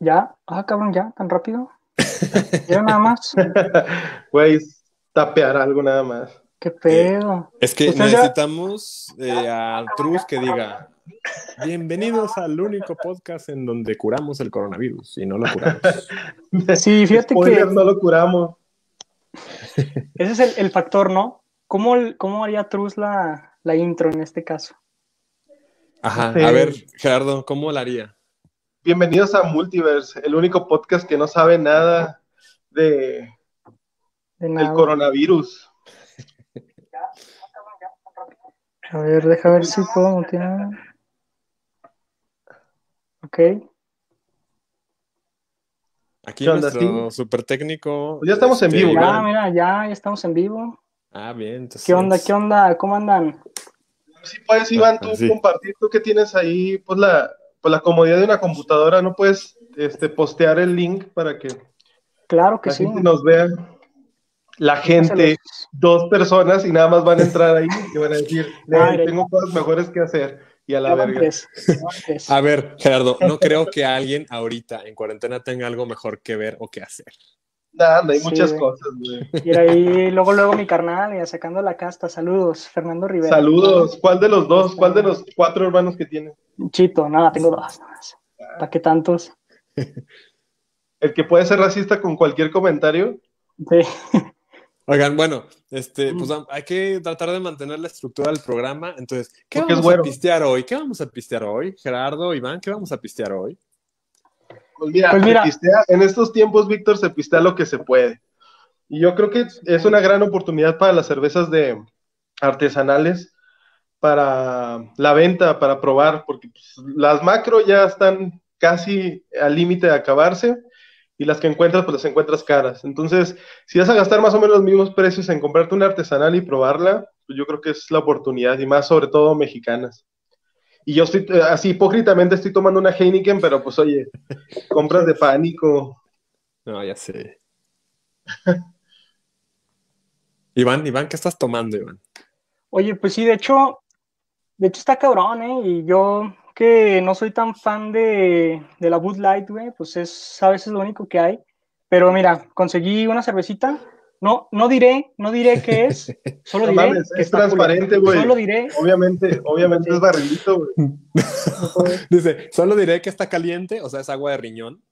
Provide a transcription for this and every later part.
ya. Ah, cabrón, ya, tan rápido. Ya nada más. Güey, tapear algo nada más. ¿Qué pedo? Es que necesitamos eh, a Truz que diga, bienvenidos al único podcast en donde curamos el coronavirus y no lo curamos. Sí, fíjate Spoiler, que no lo curamos. ese es el, el factor, ¿no? ¿Cómo, cómo haría Truz la, la intro en este caso? Ajá, Sí. a ver, Gerardo, ¿cómo lo haría? Bienvenidos a Multiverse, el único podcast que no sabe nada de, De nada. coronavirus. A ver, deja ver si puedo mutear. Ok. Aquí ¿Qué onda, nuestro super técnico. Pues ya estamos en vivo, Ya, ¿verdad? mira, ya, ya estamos en vivo. Ah, bien. Entonces, ¿Qué onda? ¿Qué onda? ¿Cómo andan? Si puedes, Iván, tú Ah, sí. compartir, tú que tienes ahí, pues la, pues la comodidad de una computadora, ¿no puedes este, postear el link para que Claro que la sí. gente nos vea? La gente, dos personas y nada más van a entrar ahí y van a decir, Ah, "Nel, tengo cosas mejores que hacer y a la verga. tres, tres. A ver, Gerardo, no creo que alguien ahorita en cuarentena tenga algo mejor que ver o que hacer. Nada, hay Sí, muchas güey. cosas, güey. Y ahí, luego, luego mi carnal, ya sacando la casta. Saludos, Fernando Rivera. Saludos. ¿Cuál de los dos? ¿Cuál de los cuatro hermanos que tiene? Chito, nada, tengo dos. ¿Para qué tantos? El que puede ser racista con cualquier comentario. Sí. Oigan, bueno, este, pues hay que tratar de mantener la estructura del programa. Entonces, ¿qué Porque vamos a pistear hoy? ¿Qué vamos a pistear hoy? Gerardo, Iván, ¿qué vamos a pistear hoy? Pues mira, Pues mira. pistea- en estos tiempos, Víctor, se pistea lo que se puede. Y yo creo que es una gran oportunidad para las cervezas de artesanales, para la venta, para probar, porque pues, las macro ya están casi al límite de acabarse y las que encuentras, pues las encuentras caras. Entonces, si vas a gastar más o menos los mismos precios en comprarte una artesanal y probarla, pues yo creo que es la oportunidad, y más sobre todo mexicanas. Y yo estoy, eh, así hipócritamente estoy tomando una Heineken, pero pues oye, compras de pánico. No, ya sé. Iván, Iván, ¿qué estás tomando, Iván? Oye, pues sí, de hecho, de hecho está cabrón, ¿eh? Y yo que no soy tan fan de, de la Bud Light, güey, pues es a veces lo único que hay. Pero mira, conseguí una cervecita. No, no diré, no diré qué es, solo No diré mames, que es está transparente, güey. Solo diré, Obviamente, obviamente es barrilito, güey. Dice, solo diré que está caliente, o sea, es agua de riñón.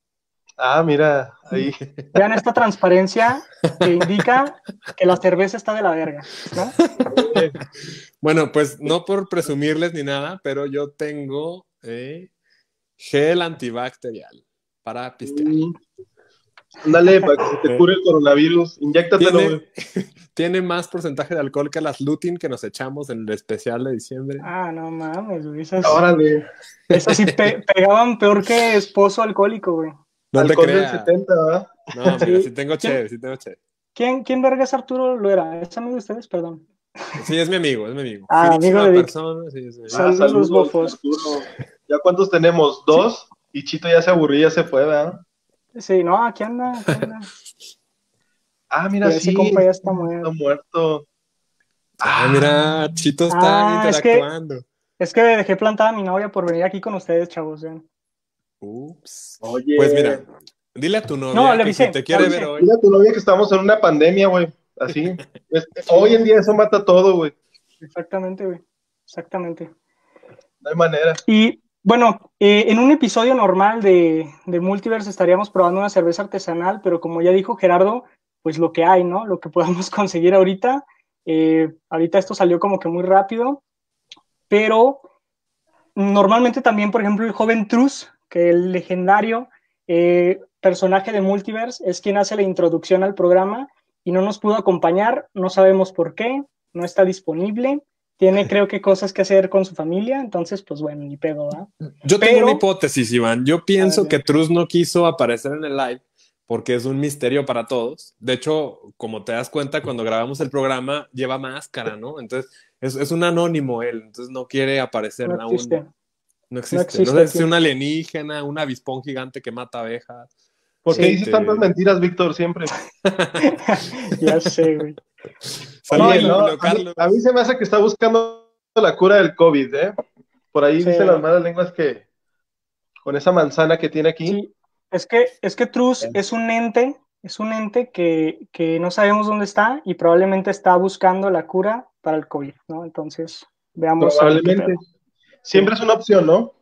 Ah, mira, ahí. vean esta transparencia que indica que la cerveza está de la verga, ¿no? Bueno, pues no por presumirles ni nada, pero yo tengo eh, gel antibacterial para pistear. Mm. Ándale, para que se te cure el coronavirus, inyéctatelo, Tiene, güey. tiene más porcentaje de alcohol que las lutin que nos echamos en el especial de diciembre. Ah, no mames, güey. Esas, Órale, esas sí pe- pegaban peor que esposo alcohólico, güey. No te alcohol del creas. 70, ¿verdad? No, mira, Sí. tengo chévere, sí tengo chévere. ¿Quién, quién verga es Arturo Loera? ¿Es amigo de ustedes? Perdón. Sí, es mi amigo, es mi amigo. Ah, Finísima amigo de Vic. persona, sí, amigo. Ah, Saludos, bofos. Arturo. ¿Ya cuántos tenemos? ¿Dos? Y Chito ya se aburrió, ya se fue, ¿verdad? Sí, no, aquí anda. Aquí anda. Ah, mira, Ese sí, compa ya está está muerto. Ah, mira, Chito está Ah, es que- interactuando. Es que dejé plantada a mi novia por venir aquí con ustedes, chavos. vean. Ups. Oye, Pues mira, dile a tu novia No, le que si te le quiere avisé. ver hoy. dile a tu novia que estamos en una pandemia, güey. Así. Hoy en día eso mata todo, güey. Exactamente, güey. Exactamente. No hay manera. Y bueno, eh, en un episodio normal de, de Multiverse estaríamos probando una cerveza artesanal, pero como ya dijo Gerardo, pues lo que hay, ¿no? Lo que podemos conseguir ahorita. Eh, ahorita esto salió como que muy rápido, pero normalmente también, por ejemplo, el joven Truz, que el legendario eh, personaje de Multiverse, es quien hace la introducción al programa y no nos pudo acompañar, no sabemos por qué, no está disponible, tiene creo que cosas que hacer con su familia, entonces pues bueno, ni pedo, ¿va? Yo tengo una hipótesis, Iván. Yo pienso que Truz no quiso aparecer en el live porque es un misterio para todos. De hecho, como te das cuenta, cuando grabamos el programa, lleva máscara, ¿no? Entonces, es, es un anónimo él, entonces no quiere aparecer No aún. Existe. No existe. No, existe sé si es aquí. un alienígena, un avispón gigante que mata abejas. ¿Por qué Sí. dices tantas mentiras, Víctor, siempre? ya sé, güey. Oye, no, a, mí, Carlos. a mí se me hace que está buscando la cura del COVID, ¿eh? Por ahí Sí. dicen las malas lenguas que con esa manzana que tiene aquí. Sí, Es que, es que Truz es un ente, es un ente que, que no sabemos dónde está y probablemente está buscando la cura para el COVID, ¿no? Entonces, veamos. Probablemente. Siempre es una opción, ¿no?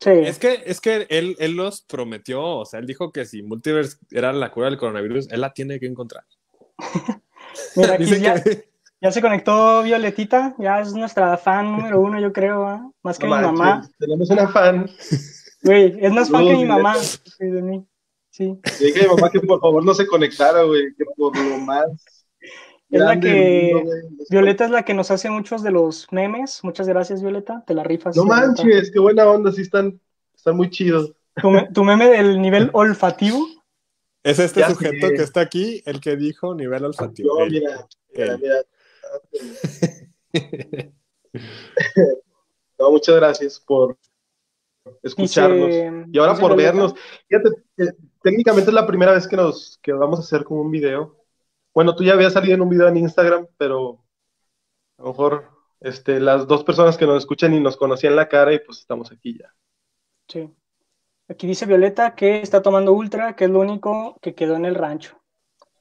Sí, Es que, es que él, él los prometió, o sea, él dijo que si Multiverse era la cura del coronavirus, él la tiene que encontrar. mira, aquí ya, que- ya se conectó Violetita, ya es nuestra fan número uno, yo creo, ¿ah? más que No mi manches, mamá. Tenemos una fan. Güey, es más fan que mi mamá. Sí, de mí. Sí. Dije a mi mamá que por favor no se conectara, güey, que por lo más. Es la que- mundo, Violeta es la que nos hace muchos de los memes. Muchas gracias, Violeta. Te la rifas. No Violeta. manches, qué buena onda, sí están, están muy chidos. Tu, me- tu meme del nivel olfativo. Es este Ya sujeto sé. que está aquí el que dijo nivel olfativo. Yo, Él, mira, mira, él. mira. No, muchas gracias por escucharnos. Dice- y ahora por vernos. Fíjate, eh, técnicamente es la primera vez que nos que vamos a hacer como un video. Bueno, tú ya habías salido en un video en Instagram, pero a lo mejor este, las dos personas que nos escuchan y nos conocían la cara y pues estamos aquí ya. Sí. Aquí dice Violeta que está tomando Ultra, que es lo único que quedó en el rancho.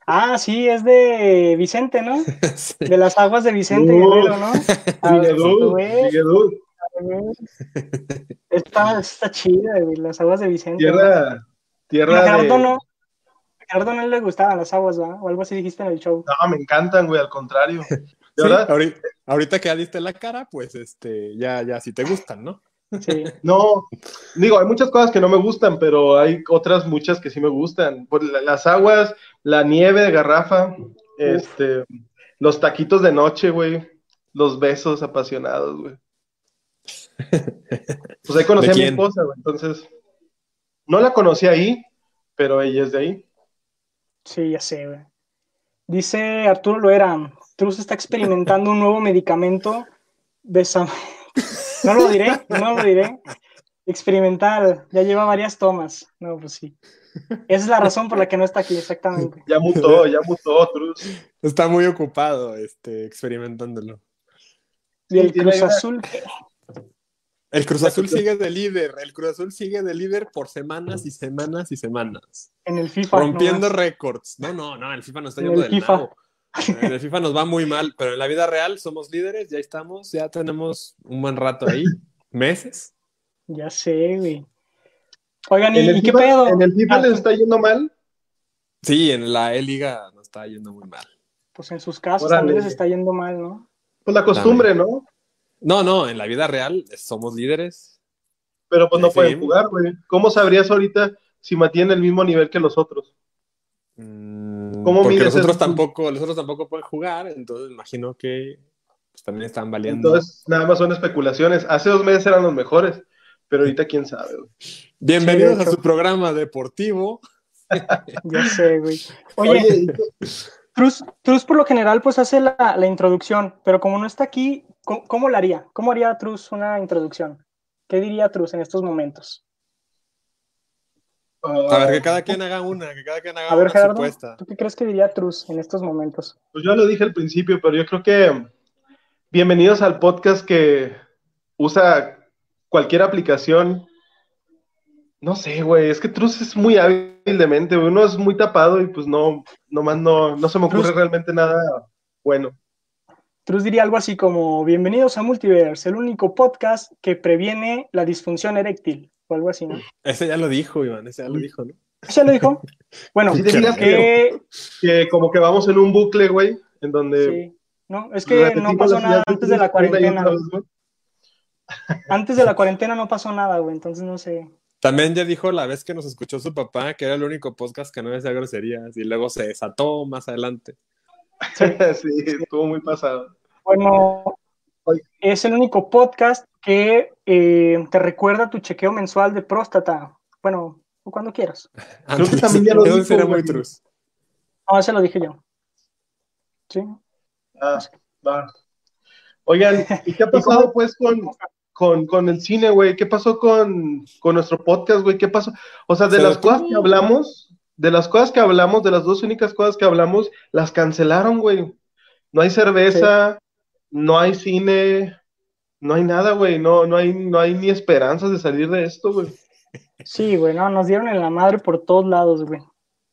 Ah, sí, es de Vicente, ¿no? Sí. De las aguas de Vicente Uh, Guerrero, ¿no? A ver, Miguelú, güey, Miguelú, Está, está chida, güey, las aguas de Vicente. tierra, tierra Gerardo de... no. A Gerardo no le gustaban las aguas, ¿va? O algo así dijiste en el show. No, me encantan, güey, al contrario. De Sí, verdad, ahorita, ahorita que ya diste la cara, pues este, ya, ya, si te gustan, ¿no? Sí. No, digo, hay muchas cosas que no me gustan, pero hay otras muchas que sí me gustan. Por las aguas, la nieve de garrafa, este, los taquitos de noche, güey, los besos apasionados, güey. Pues ahí conocí ¿De a mi esposa, güey, entonces, no la conocí ahí, pero ella es de ahí. Sí, ya sé, güey. Dice Arturo Loera, Truz está experimentando un nuevo medicamento de Sam- No lo diré, no lo diré. Experimental, ya lleva varias tomas. No, pues sí. Esa es la razón por la que no está aquí, exactamente. Ya mutó, ya mutó, Truz. Está muy ocupado, este, experimentándolo. Y el Cruz Azul. El Cruz Azul sigue de líder, el Cruz Azul sigue de líder por semanas y semanas y semanas. en el FIFA. Rompiendo récords. No, no, no, el FIFA nos está En yendo el del FIFA. nabo. En el FIFA nos va muy mal, pero en la vida real somos líderes, ya estamos, ya tenemos un buen rato ahí, meses. Ya sé, güey. Oigan, ¿y, ¿En el y qué FIFA, pedo? ¿En el FIFA Ah, les está yendo mal? Sí, en la E-Liga nos está yendo muy mal. Pues en sus casos Órale. también les está yendo mal, ¿no? Pues la costumbre, ¿no? No, no, en la vida real somos líderes. Pero pues no Sí. pueden jugar, güey. ¿Cómo sabrías ahorita si mantienen el mismo nivel que los otros? Mm, ¿Cómo porque los otros tampoco, los otros tampoco pueden jugar, entonces imagino que pues, también están valiendo. Entonces, nada más son especulaciones. Hace dos meses eran los mejores, pero ahorita quién sabe, güey. Bienvenidos Sí, a su programa deportivo. Ya sé, güey. Oye, Oye, ¿y qué- Cruz, Cruz por lo general pues hace la, la introducción, pero como no está aquí, ¿cómo, cómo la haría? ¿Cómo haría Truz una introducción? ¿Qué diría Truz en estos momentos? A ver, que cada quien haga una, que cada quien haga A ver, una Gerardo, supuesta. ¿tú qué crees que diría Truz en estos momentos? pues yo lo dije al principio, pero yo creo que bienvenidos al podcast que usa cualquier aplicación. No sé, güey, es que Truz es muy hábil de mente, güey. Uno es muy tapado y pues no, nomás no, no se me ocurre realmente nada bueno. Truz diría algo así como, bienvenidos a Multiverse, el único podcast que previene la disfunción eréctil, o algo así, ¿no? Ese ya lo dijo, Iván, ese ya lo dijo, ¿no? ¿Ya lo dijo? Bueno, Sí, dirías que... Que como que vamos en un bucle, güey, en donde Sí. No, es que no pasó nada antes de la cuarentena. Antes de la cuarentena no pasó nada, güey, entonces no sé. También ya dijo la vez que nos escuchó su papá que era el único podcast que no decía groserías y luego se desató más adelante. sí, estuvo muy pasado. Bueno, Oye. es el único podcast que eh, te recuerda tu chequeo mensual de próstata. Bueno, o cuando quieras. Creo que también ya lo dijo, sí era muy trus. No, ese lo dije yo. Sí. Ah, va. Oigan, ¿y qué ha pasado pues con, con, con el cine, güey? ¿Qué pasó con, con nuestro podcast, güey? ¿Qué pasó? O sea, de Se las cosas que hablamos, de las cosas que hablamos, de las dos únicas cosas que hablamos, las cancelaron, güey. No hay cerveza, no hay cine, no hay nada, güey. No, no hay, no hay ni esperanzas de salir de esto, güey. Sí, güey, no, nos dieron en la madre por todos lados, güey.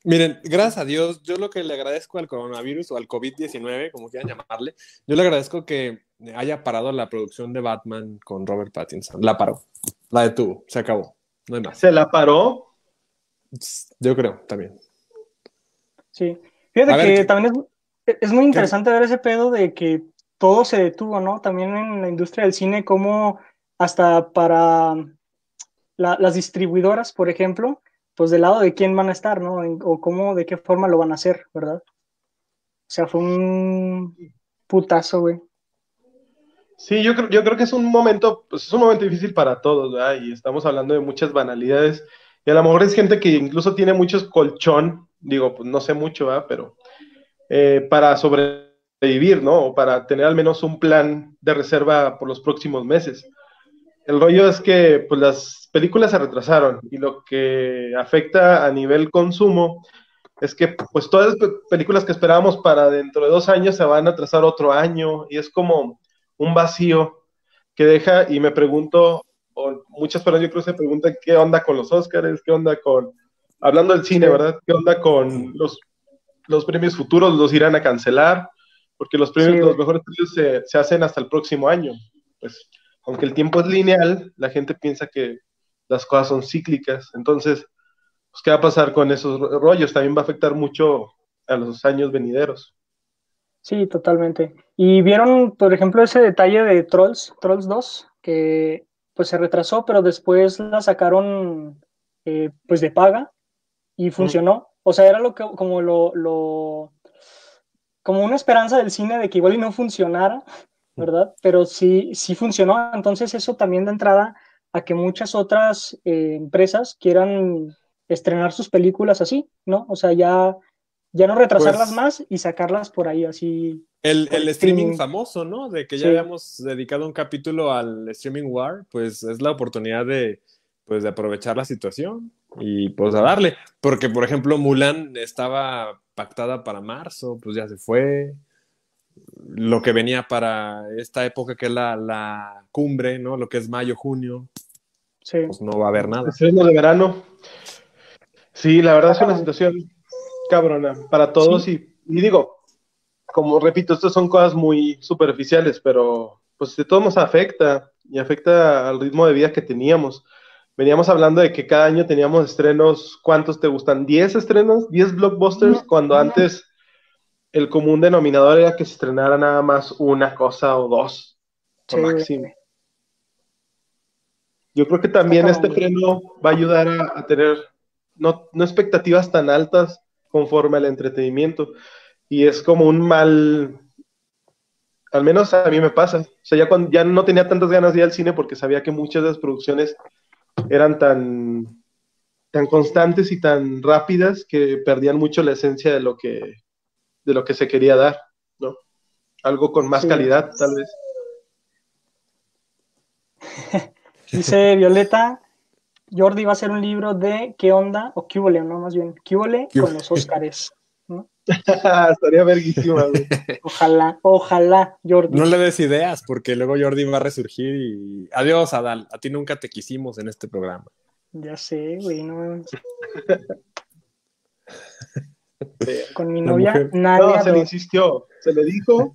Miren, gracias a Dios, yo lo que le agradezco al coronavirus o al COVID-19, como quieran llamarle, yo le agradezco que haya parado la producción de Batman con Robert Pattinson. La paró, la detuvo, se acabó, no hay más. ¿Se la paró? Yo creo, también. Sí, fíjate que, también es, es muy interesante ver ese pedo de que todo se detuvo, ¿no? También en la industria del cine, como hasta para las distribuidoras, por ejemplo, pues del lado de quién van a estar, ¿no? O cómo, de qué forma lo van a hacer, ¿verdad? O sea, fue un putazo, güey. Sí, yo creo, yo creo que es un momento, pues es un momento difícil para todos, ¿verdad? Y estamos hablando de muchas banalidades. Y a lo mejor es gente que incluso tiene muchos colchón, digo, pues no sé mucho, ¿verdad? Pero eh, para sobrevivir, ¿no? O para tener al menos un plan de reserva por los próximos meses. El rollo es que pues, las películas se retrasaron y lo que afecta a nivel consumo es que pues todas las películas que esperábamos para dentro de dos años se van a atrasar otro año y es como un vacío que deja y me pregunto, o muchas personas yo creo se preguntan qué onda con los Oscars, qué onda con, hablando del cine, ¿verdad? ¿Qué onda con los, los premios futuros? ¿Los irán a cancelar? Porque los premios, los mejores premios se, se hacen hasta el próximo año. Pues aunque el tiempo es lineal, la gente piensa que las cosas son cíclicas. Entonces, pues, ¿qué va a pasar con esos rollos? También va a afectar mucho a los años venideros. Sí, totalmente. Y vieron, por ejemplo, ese detalle de Trolls, Trolls 2, que pues se retrasó, pero después la sacaron eh, pues de paga y funcionó. O sea, era lo que, como lo, lo, como una esperanza del cine de que igual y no funcionara, ¿verdad? Pero sí, sí funcionó. Entonces eso también da entrada a que muchas otras eh, empresas quieran estrenar sus películas así, ¿no? O sea, ya, ya no retrasarlas pues más y sacarlas por ahí así. El, streaming, famoso, ¿no? De que ya habíamos dedicado un capítulo al streaming war, pues es la oportunidad de, pues, de aprovechar la situación y pues a darle. Porque, por ejemplo, Mulan estaba pactada para marzo, pues ya se fue lo que venía para esta época que es la, cumbre, ¿no? Lo que es mayo, junio. Sí. Pues no va a haber nada. Estreno de verano. Sí, la verdad es una situación cabrona para todos y, digo, como repito, estas son cosas muy superficiales, pero pues de todos nos afecta y afecta al ritmo de vida que teníamos. Veníamos hablando de que cada año teníamos estrenos, ¿cuántos te gustan? ¿10 estrenos? ¿10 blockbusters? Cuando antes el común denominador era que se estrenara nada más una cosa o dos, máximo. Yo creo que también este freno va a ayudar a, tener no, expectativas tan altas conforme al entretenimiento. Y es como un mal, al menos a mí me pasa. O sea, ya, cuando, ya no tenía tantas ganas de ir al cine porque sabía que muchas de las producciones eran tan, tan constantes y tan rápidas que perdían mucho la esencia de lo que, de lo que se quería dar, ¿no? Algo con más calidad, tal vez. Dice Violeta, Jordi va a hacer un libro de qué onda, o qué huele, no, más bien, qué huele con los Óscares. ¿no? Estaría verguísima, güey. Ojalá, ojalá, Jordi. No le des ideas, porque luego Jordi va a resurgir y. Adiós, Adal. A ti nunca te quisimos en este programa. Ya sé, güey, no. Con mi novia, nadie. No, se le insistió, se le dijo,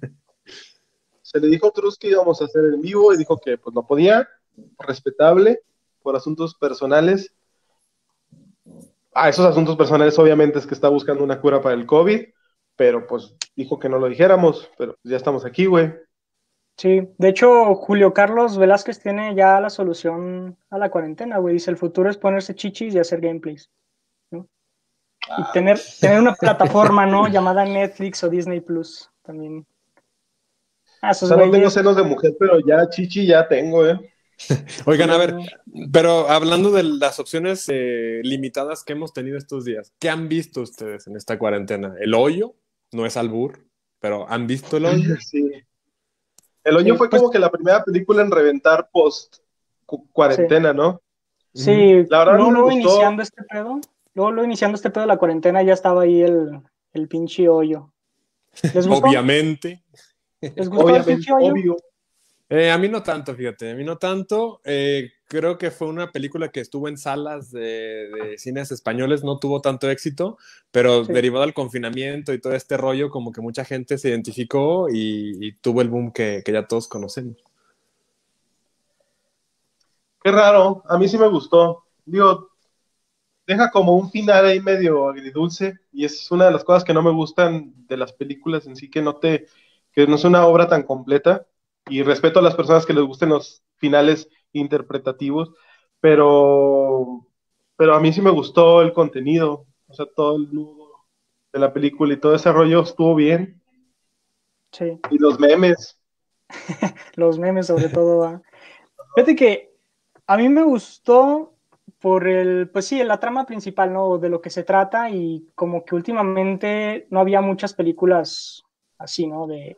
se le dijo a Trus que íbamos a hacer en vivo y dijo que pues no podía, respetable, por asuntos personales. A esos asuntos personales, obviamente, es que está buscando una cura para el COVID, pero pues dijo que no lo dijéramos, pero ya estamos aquí, güey. Sí, de hecho, Julio Carlos Velázquez tiene ya la solución a la cuarentena, güey. Dice: el futuro es ponerse chichis y hacer gameplays y tener, tener una plataforma, ¿no? Llamada Netflix o Disney Plus también. Ah, no tengo senos de mujer, pero ya chichi ya tengo, ¿eh? Oigan, a ver, pero hablando de las opciones eh, limitadas que hemos tenido estos días, ¿qué han visto ustedes en esta cuarentena? ¿El hoyo? No es albur, pero ¿han visto el hoyo? Sí. El hoyo fue pues como que la primera película en reventar post cuarentena, ¿no? Sí, la verdad no, iniciando este pedo, Luego, luego, iniciando este pedo de la cuarentena, ya estaba ahí el, el pinche hoyo. Obviamente. ¿Les gustó el pinche hoyo? Eh, a mí no tanto, fíjate, a mí no tanto. Eh, creo que fue una película que estuvo en salas de, de cines españoles, no tuvo tanto éxito, pero Sí. derivado al confinamiento y todo este rollo, como que mucha gente se identificó y, y tuvo el boom que, que ya todos conocemos. Qué raro, a mí sí me gustó. Digo, deja como un final ahí medio agridulce y es una de las cosas que no me gustan de las películas en sí, que no te, que no es una obra tan completa y respeto a las personas que les gusten los finales interpretativos, pero, pero a mí sí me gustó el contenido, o sea, todo el nudo de la película y todo ese rollo estuvo bien Sí. y los memes. los memes sobre todo. ¿va? Fíjate que a mí me gustó por el, pues sí, la trama principal, ¿no? De lo que se trata y como que últimamente no había muchas películas así, ¿no? De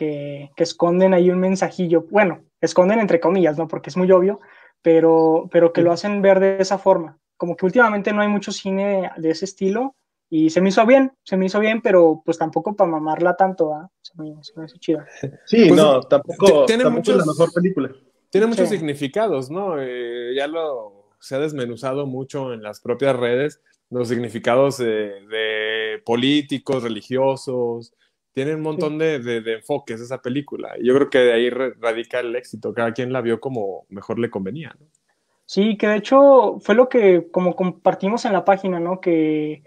que, que esconden ahí un mensajillo. Bueno, esconden entre comillas, ¿no? Porque es muy obvio, pero, pero que lo hacen ver de esa forma. Como que últimamente no hay mucho cine de ese estilo y se me hizo bien, se me hizo bien, pero pues tampoco para mamarla tanto, ¿va? Se me, se me hizo chida. Sí, Pues, no, tampoco, tiene tampoco es la muchos- mejor película. Tiene muchos Sí. significados, ¿no? Eh, ya lo se ha desmenuzado mucho en las propias redes, los significados de, de políticos, religiosos, tiene un montón de, de- de enfoques esa película. Y yo creo que de ahí radica el éxito. Cada quien la vio como mejor le convenía, ¿no? Sí, que de hecho fue lo que como compartimos en la página, ¿no? Que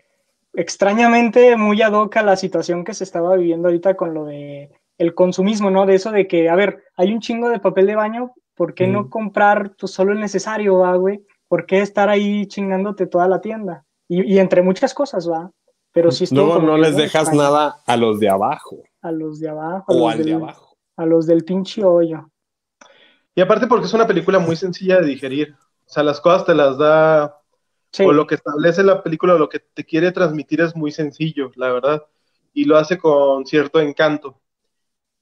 extrañamente muy ad hoc a la situación que se estaba viviendo ahorita con lo de el consumismo, ¿no? De eso de que, a ver, hay un chingo de papel de baño, ¿por qué no comprar pues, solo el necesario, va, güey? ¿Por qué estar ahí chingándote toda la tienda? Y, y entre muchas cosas, va. Pero sí Luego no les dejas extraño. nada a los de abajo A los de abajo, a o los al de del- abajo. a los del pinche hoyo. Y aparte porque es una película muy sencilla de digerir. O sea, las cosas te las da, Sí, o lo que establece la película, o lo que te quiere transmitir es muy sencillo, la verdad. Y lo hace con cierto encanto.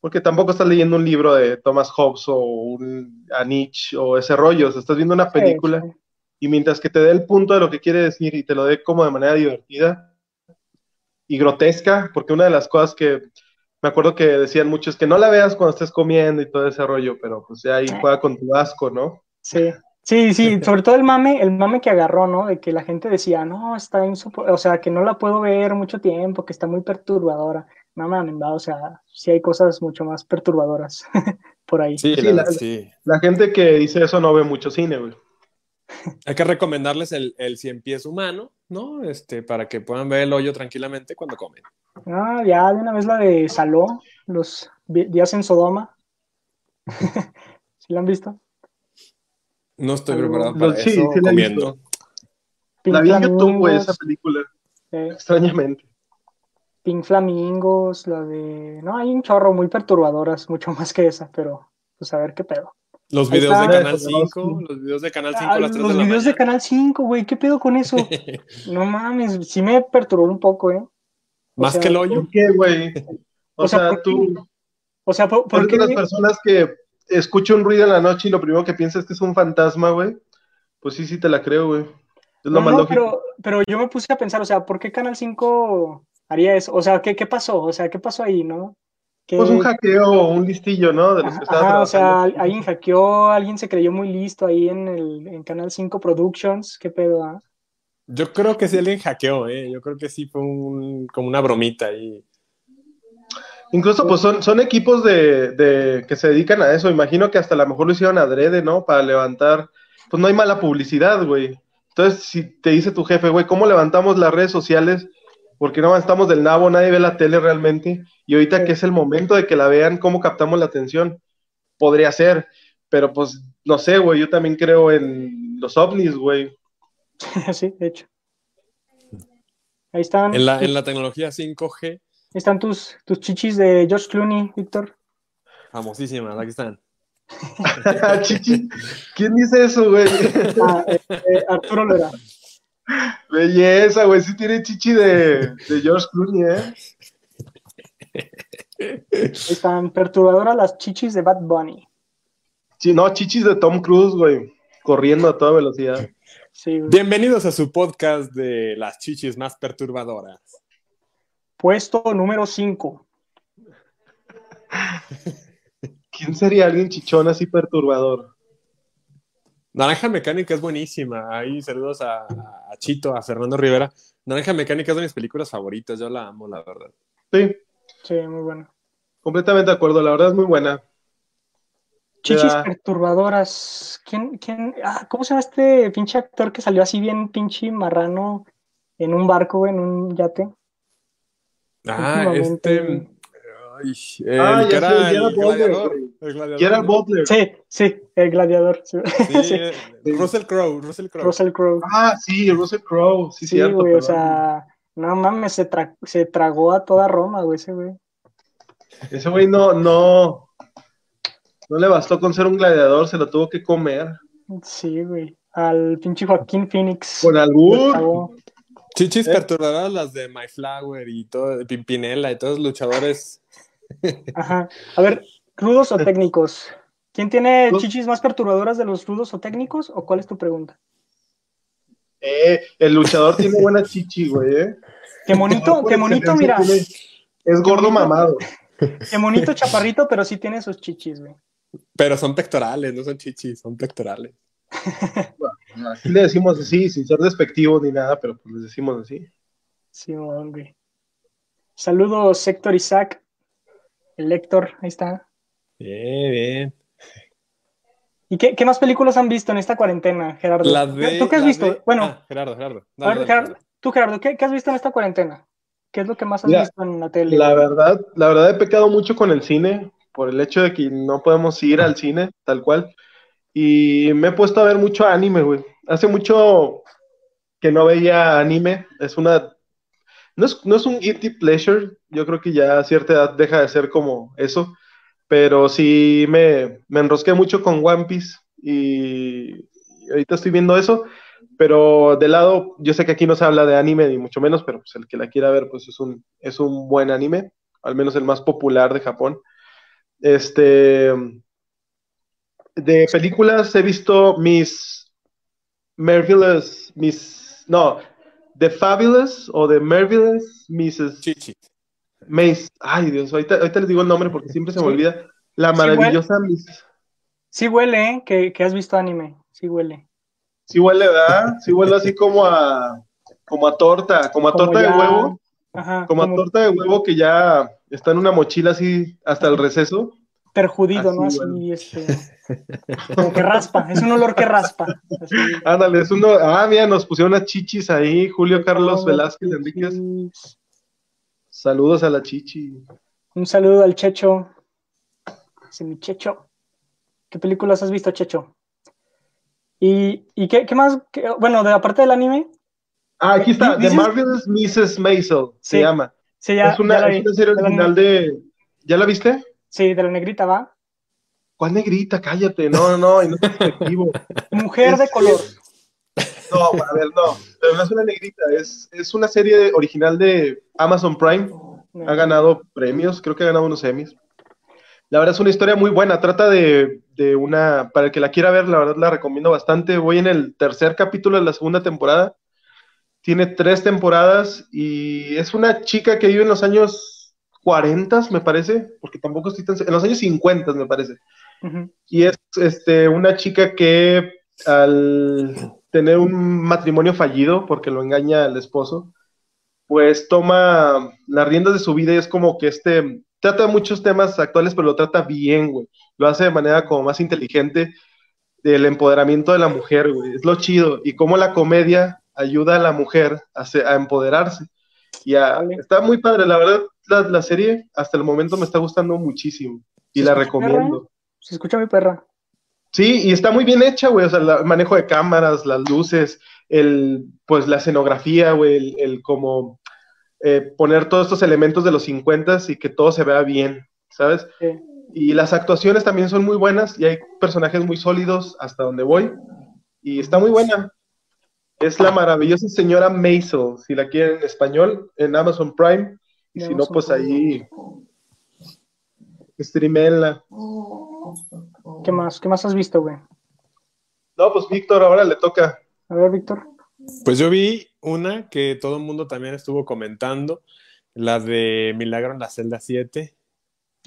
Porque tampoco estás leyendo un libro de Thomas Hobbes o un, a Nietzsche o ese rollo. O sea, estás viendo una sí, película sí. y mientras que te dé el punto de lo que quiere decir y te lo dé como de manera divertida y grotesca, porque una de las cosas que me acuerdo que decían muchos que no la veas cuando estés comiendo y todo ese rollo, pero pues ya ahí juega con tu asco, ¿no? Sí, sí, sí, sobre todo el mame, el mame que agarró, ¿no? De que la gente decía, no, está insoportable, o sea, que no la puedo ver mucho tiempo, que está muy perturbadora. No mames, va, o sea, sí hay cosas mucho más perturbadoras por ahí. Sí, Sí, la- la- sí. La gente que dice eso no ve mucho cine, güey. Hay que recomendarles el, el cien pies humano, ¿no? Este, para que puedan ver el hoyo tranquilamente cuando comen. Ah, ya de una vez la de Saló, los días en Sodoma. ¿Sí la han visto? No estoy Algo- preparado para sí, eso sí la comiendo. La vi en YouTube, güey, esa película, eh, extrañamente. Pink Flamingos, la de... No, hay un chorro muy perturbadoras, mucho más que esa, pero pues a ver qué pedo. Los videos de. Canal Sí. 5, los videos de Canal 5 Ah, a las 3 los de la videos de. Canal 5, güey, ¿qué pedo con eso? No mames, sí me perturbó un poco, ¿eh? Más sea, que el hoyo. ¿Por qué, güey? O, O sea, sea, ¿por qué? tú O sea, ¿por, qué? las personas que escucha un ruido en la noche y lo primero que piensas es que es un fantasma, güey. Pues sí, sí te la creo, güey. Es lo No, más no, pero, pero yo me puse a pensar, o sea, ¿por qué Canal 5 haría eso? O sea, ¿qué, qué pasó? O sea, ¿qué pasó ahí, no? ¿Qué- Pues un hackeo o un listillo, ¿no? De los que Ajá, o sea, alguien hackeó, alguien se creyó muy listo ahí en el en Canal 5 Productions, ¿qué pedo? ah? Yo creo que sí alguien hackeó, ¿eh? Yo creo que sí fue un, como una bromita ahí. Incluso, pues son, son equipos de, de- que se dedican a eso. Imagino que hasta a lo mejor lo hicieron adrede, ¿no? Para levantar. Pues no hay mala publicidad, güey. Entonces, si te dice tu jefe, güey, ¿cómo levantamos las redes sociales? Porque no estamos del nabo, nadie ve la tele realmente. Y ahorita Sí. que es el momento de que la vean, ¿cómo captamos la atención? Podría ser. Pero pues, no sé, güey, yo también creo en los ovnis, güey. sí, de hecho. Ahí están, En la, en la tecnología 5G, están tus, tus chichis de George Clooney, Víctor. famosísimas, aquí están. Chichi, ¿quién dice eso, güey? Ah, eh, eh, Arturo Lora. Belleza, güey, sí tiene chichi de, de George Clooney, ¿eh? Están perturbadoras las chichis de Bad Bunny. Sí, no, chichis de Tom Cruise, güey, corriendo a toda velocidad. Sí. Bienvenidos a su podcast de las chichis más perturbadoras. Puesto número 5. ¿Quién sería alguien chichón así perturbador? Naranja Mecánica es buenísima. Ahí saludos a, a Chito, a Fernando Rivera. Naranja Mecánica es de mis películas favoritas. Yo la amo, la verdad. Sí, Sí, muy bueno. completamente de acuerdo. La verdad es muy buena. Chichis Ya. perturbadoras. ¿Quién, quién? Ah, ¿cómo se llama este pinche actor que salió así bien pinche marrano en un barco, en un yate? Ah, este. El Ah, que era el gladiador. El gladiador. Gerard ¿no? Butler. Sí, sí, el gladiador. Sí, Sí, Sí, eh, Russell Crowe, Russell Crowe. Russell Crowe. Ah, sí, Russell Crowe. Sí, Sí, cierto. güey, o sea, no mames, se, tra- se tragó a toda Roma, güey, ese güey. Ese güey no, no. No le bastó con ser un gladiador, se lo tuvo que comer. Sí, güey. Al pinche Joaquín Phoenix. Con tragó. Chichis Eh. perturbadoras, las de My Flower y todo, Pimpinela y todos los luchadores. Ajá. A ver, ¿rudos o técnicos? ¿Quién tiene chichis más perturbadoras de los rudos o técnicos? ¿O cuál es tu pregunta? Eh, el luchador tiene buena chichi, güey, eh. Qué monito, qué monito, mira. Tiene- Es gordo mamado. Qué monito chaparrito, pero sí tiene sus chichis, güey. Pero son pectorales, no son chichis, son pectorales. Aquí le decimos así, sin ser despectivos ni nada, pero pues les decimos así. Sí, güey. Saludos, Héctor Isaac. El Héctor, ahí está. Bien, bien. ¿Y qué, qué más películas han visto en esta cuarentena, Gerardo? Las de, ¿Tú qué has visto? de- Bueno, Ah, Gerardo, Gerardo. a Dale, ver, dale, Gerardo, dale. tú, Gerardo, ¿qué, qué has visto en esta cuarentena? ¿Qué es lo que más has Mira, visto en la tele? La verdad, la verdad he pecado mucho con el cine, por el hecho de que no podemos ir al cine, tal cual. Y me he puesto a ver mucho anime, güey. Hace mucho que no veía anime. Es una. No es, no es un guilty pleasure. Yo creo que ya a cierta edad deja de ser como eso. Pero sí me, me enrosqué mucho con One Piece. Y ahorita estoy viendo eso. Pero de lado, yo sé que aquí no se habla de anime ni mucho menos, pero pues el que la quiera ver, pues es un, es un buen anime, al menos el más popular de Japón. Este, de películas he visto mis Marvelous, mis, no, The Fabulous o The Marvelous Mrs. Chichis. Mace. Ay, Dios, ahorita, ahorita les digo el nombre porque siempre se me Sí. olvida. La Sí, maravillosa Miss. Sí huele, ¿eh? Que, que has visto anime. Sí huele. Sí huele, ¿verdad? Sí huele así como a, como a torta, como a Como torta ya- de huevo. Ajá, Como, como a torta de huevo que ya está en una mochila así hasta el receso. perjudido, ¿no? Así este. Como que raspa. Es un olor que raspa. Así. Ándale, es uno. Ah, mira, nos pusieron unas chichis ahí, Julio Carlos Oh, Velázquez Enríquez. Saludos a la chichi. Un saludo al Checho. Dice mi Checho. ¿Qué películas has visto, Checho? ¿Y, y qué, qué más? ¿Qué- bueno, de aparte del anime, Ah, aquí está, The. Marvelous Mrs. Maisel se llama. sí, ya, es, una, ya la vi. es una serie De original de. ¿Ya la viste? Sí, de la negrita va. ¿Cuál negrita? Cállate. No, no, no, y no es despectivo. Mujer de color. No, a ver, no. Pero no es una negrita, es, es una serie original de Amazon Prime. Ha ganado premios, creo que ha ganado unos Emmys. La verdad es una historia muy buena. Trata de, de una. Para el que la quiera ver, la verdad la recomiendo bastante. Voy en el tercer capítulo de la segunda temporada. Tiene tres temporadas y es una chica que vive en los años 40, me parece, porque tampoco estoy tan. En los años 50, me parece. Y es este, una chica que al tener un matrimonio fallido, porque lo engaña el esposo, pues toma las riendas de su vida y es como que este, trata muchos temas actuales, pero lo trata bien, güey. Lo hace de manera como más inteligente del empoderamiento de la mujer, güey. Es lo chido. Y cómo la comedia ayuda a la mujer a, se- a empoderarse. Y a- está muy padre, la verdad, la, la serie hasta el momento me está gustando muchísimo. Y ¿Se la recomiendo. Se escucha mi perra. Sí, y está muy bien hecha, güey. O sea, el manejo de cámaras, las luces, el, pues la escenografía, güey, el, el como eh, poner todos estos elementos de los 50 y que todo se vea bien, ¿sabes? Sí. Y las actuaciones también son muy buenas y hay personajes muy sólidos hasta donde voy. Y está muy buena. Es la maravillosa señora Maisel, si la quieren en español, en Amazon Prime. Y si no, pues ahí streamenla. ¿Qué más? ¿Qué más has visto, güey? No, pues Víctor, ahora le toca. A ver, Víctor. Pues yo vi una que todo el mundo también estuvo comentando, la de Milagro en la celda 7.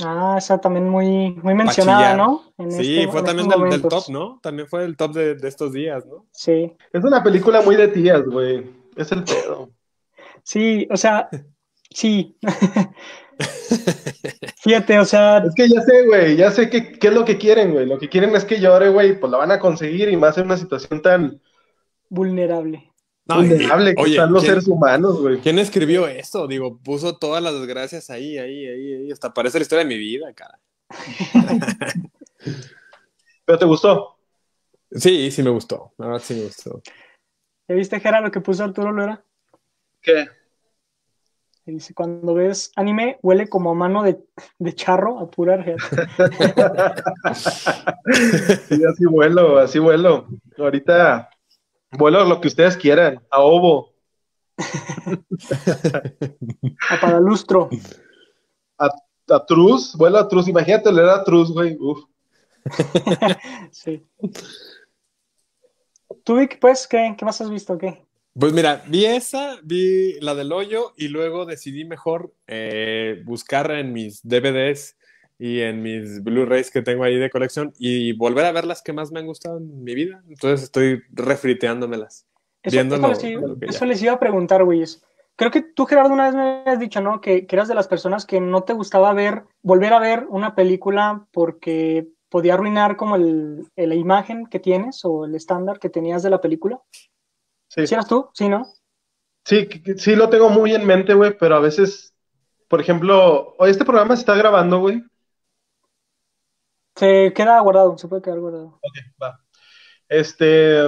Ah, esa también muy, muy mencionada, ¿no? En sí, este, fue también del, del, top, ¿no? También fue el top de, de, estos días, ¿no? Sí. Es una película muy de tías, güey. Es el pedo. Sí, o sea, sí. Fíjate, o sea. Es que ya sé, güey, ya sé qué, qué es lo que quieren, güey. Lo que quieren es que llore, güey, pues la van a conseguir y más en una situación tan. Vulnerable. vulnerable que oye, están los ¿quién- seres humanos, güey. ¿Quién escribió eso? Digo, puso todas las desgracias ahí, ahí, ahí, ahí. Hasta parece la historia de mi vida, cara. Pero te gustó. Sí, sí me gustó. La verdad sí me gustó. ¿Ya viste, Jera, lo que puso Arturo Lora? ¿Qué? Y Dice, cuando ves anime, huele como a mano de, de charro a pura. Sí, así vuelo, así vuelo. Ahorita vuelo lo que ustedes quieran, a ovo, A padalustro. a truz, vuelo a truz. Imagínate leer a truz, güey. Uf. Sí. ¿Tú, Vic, pues, qué, qué más has visto? ¿Qué? Pues mira, vi esa, vi la del hoyo y luego decidí mejor eh, buscar en mis DVDs y en mis Blu-rays que tengo ahí de colección y volver a ver las que más me han gustado en mi vida. Entonces estoy refriteándomelas. Eso, Viendo eso les, iba- lo que ya. eso les iba a preguntar, güeyes. Creo que tú, Gerardo, una vez me habías dicho, ¿no? Que, que eras de las personas que no te gustaba ver, volver a ver una película porque podía arruinar como el- la imagen que tienes o el estándar que tenías de la película. Sí. ¿Sí eras tú? Sí, ¿no? Sí, sí lo tengo muy en mente, güey, pero a veces, por ejemplo, hoy este programa se está grabando, güey. Se queda guardado, se puede quedar guardado. Va. Este,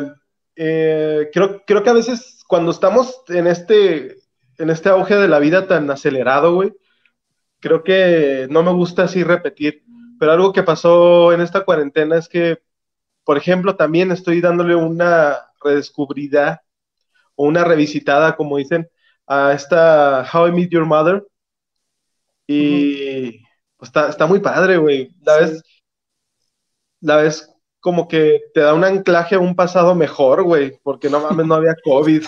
eh, creo, creo que a veces cuando estamos en este, en este auge de la vida tan acelerado, güey, creo que no me gusta así repetir. Pero algo que pasó en esta cuarentena es que, por ejemplo, también estoy dándole una redescubrida o una revisitada, como dicen, a esta How I Met Your Mother. Y pues, está, está muy padre, güey. La vez, la vez como que te da un anclaje a un pasado mejor, güey, porque no mames, no había COVID.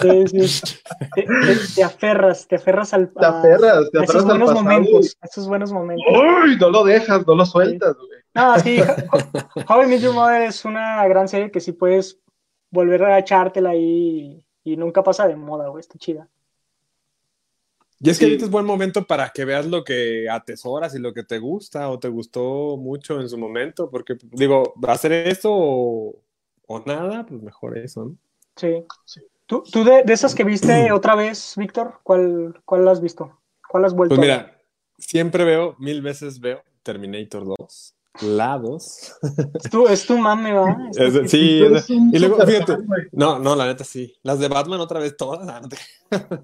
Sí, sí. Te, te- te aferras, te aferras al, Te aferras, te a esos aferras al buenos pasado. momentos, a esos buenos momentos. Uy, no lo dejas, no lo sueltas, güey. No, sí, How I Met Your Mother es una gran serie que sí puedes volver a echártela ahí y, y nunca pasa de moda, güey, está chida. Y es que Sí. ahorita es buen momento para que veas lo que atesoras y lo que te gusta o te gustó mucho en su momento, porque digo, hacer eso o, o nada, pues mejor eso, ¿no? Sí. Sí. ¿Tú, tú de, de esas que viste otra vez, Víctor, ¿cuál, cuál has visto? ¿Cuál has vuelto Pues mira, siempre veo, mil veces veo Terminator 2, la 2. Es tu, es tu mame, ¿va? Es tu- Es- sí, y luego, fíjate, no, no, la neta sí. Las de Batman otra vez todas. ah,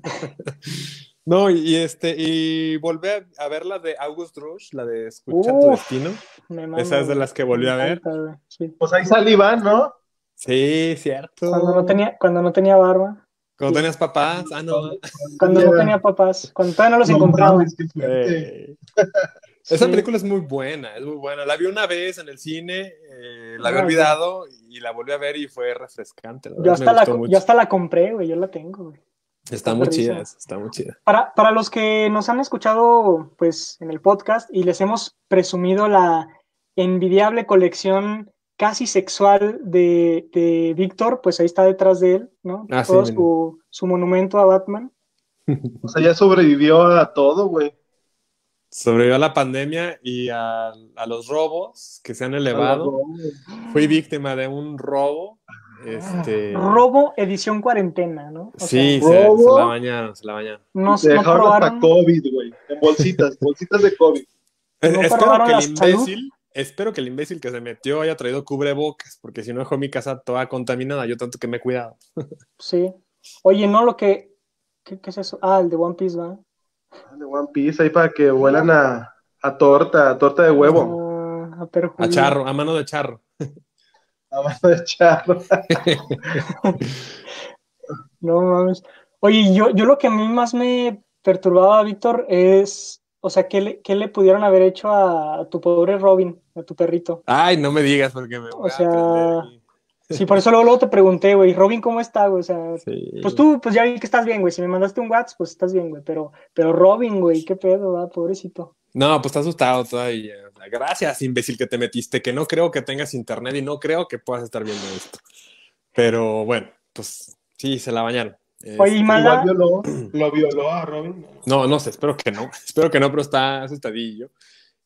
no y, y este, y volví a, a ver la de August Rush, la de Escucha tu destino. Me mama, Esa es de las que volví a ver. encanta, güey, sí. Pues ahí sale Iván, ¿no? Sí, cierto. Cuando no tenía, cuando no tenía barba, Cuando tenías papás, ah, no. cuando no tenía papás, cuando todavía no los No encontraba. Esa Sí. película es muy buena, es muy buena. La vi una vez en el cine, eh, la había olvidado y la volví a ver y fue refrescante. la Yo hasta, la, yo hasta la compré, güey, yo la tengo, güey. Está muy chida, está muy chida. Para, para los que nos han escuchado pues en el podcast y les hemos presumido la envidiable colección casi sexual de, de Víctor, pues ahí está detrás de él, ¿no? Ah, Todo su, su monumento a Batman. O sea, ya sobrevivió a todo, güey. Sobrevivió a la pandemia y a, a los robos que se han elevado. Fui víctima de un robo. Este... Robo edición cuarentena, ¿no? O Sí, sea, se, se la bañaron, se la bañaron. no, Te no dejaron probaron, hasta COVID, güey. En bolsitas, bolsitas de COVID. ¿No espero que el salud? imbécil, espero que el imbécil que se metió haya traído cubrebocas, porque si no dejó mi casa toda contaminada, yo tanto que me he cuidado. Sí. Oye, no lo que... ¿Qué, qué es eso? Ah, el de One Piece, ¿va? De One Piece ahí para que vuelan a, a torta, a torta de huevo. Ah, a charro, a mano de charro. A mano de charro. No mames. Oye, yo, yo lo que a mí más me perturbaba, Víctor, es, o sea, ¿qué le, qué le pudieron haber hecho a, a tu pobre Robin, a tu perrito? Ay, no me digas porque me voy O sea, a. Sí, por eso luego, luego te pregunté, güey, Robin, ¿cómo está, güey? O sea, Sí. pues tú, pues ya vi que estás bien, güey. Si me mandaste un WhatsApp, pues estás bien, güey. Pero, pero Robin, güey, qué pedo, va, pobrecito. No, pues está asustado todavía. Gracias, imbécil, que te metiste, que no creo que tengas internet y no creo que puedas estar viendo esto. Pero bueno, pues sí, se la bañaron. Oye, y Este, mala- violó, lo violó a Robin. No, no sé, espero que no. Espero que no, pero está asustadillo.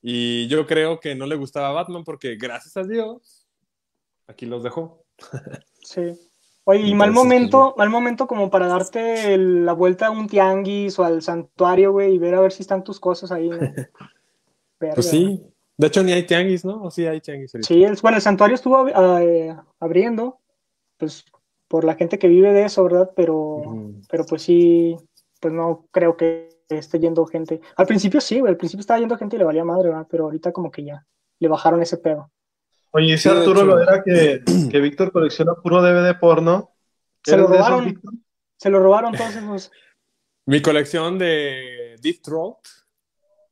Y yo creo que no le gustaba Batman porque, gracias a Dios, aquí los dejó. Sí. Oye, y mal momento, mal momento como para darte el- la vuelta a un tianguis o al santuario, güey, y ver a ver si están tus cosas ahí. ¿no? Verga. Pues sí. De hecho, ni hay tianguis, ¿no? ¿O sí hay tianguis ahorita? Sí, el, bueno, el santuario estuvo eh, abriendo, pues por la gente que vive de eso, ¿verdad? Pero, pero pues sí, pues no creo que esté yendo gente. Al principio sí, güey, al principio estaba yendo gente y le valía madre, ¿verdad? Pero ahorita como que ya le bajaron ese pedo. Oye, Sí, de Arturo hecho. Loera que, que Víctor colecciona puro DVD porno. Se lo ¿Eres de esos, robaron. Víctor? Se lo robaron todos esos. Mi colección de Deep Throat,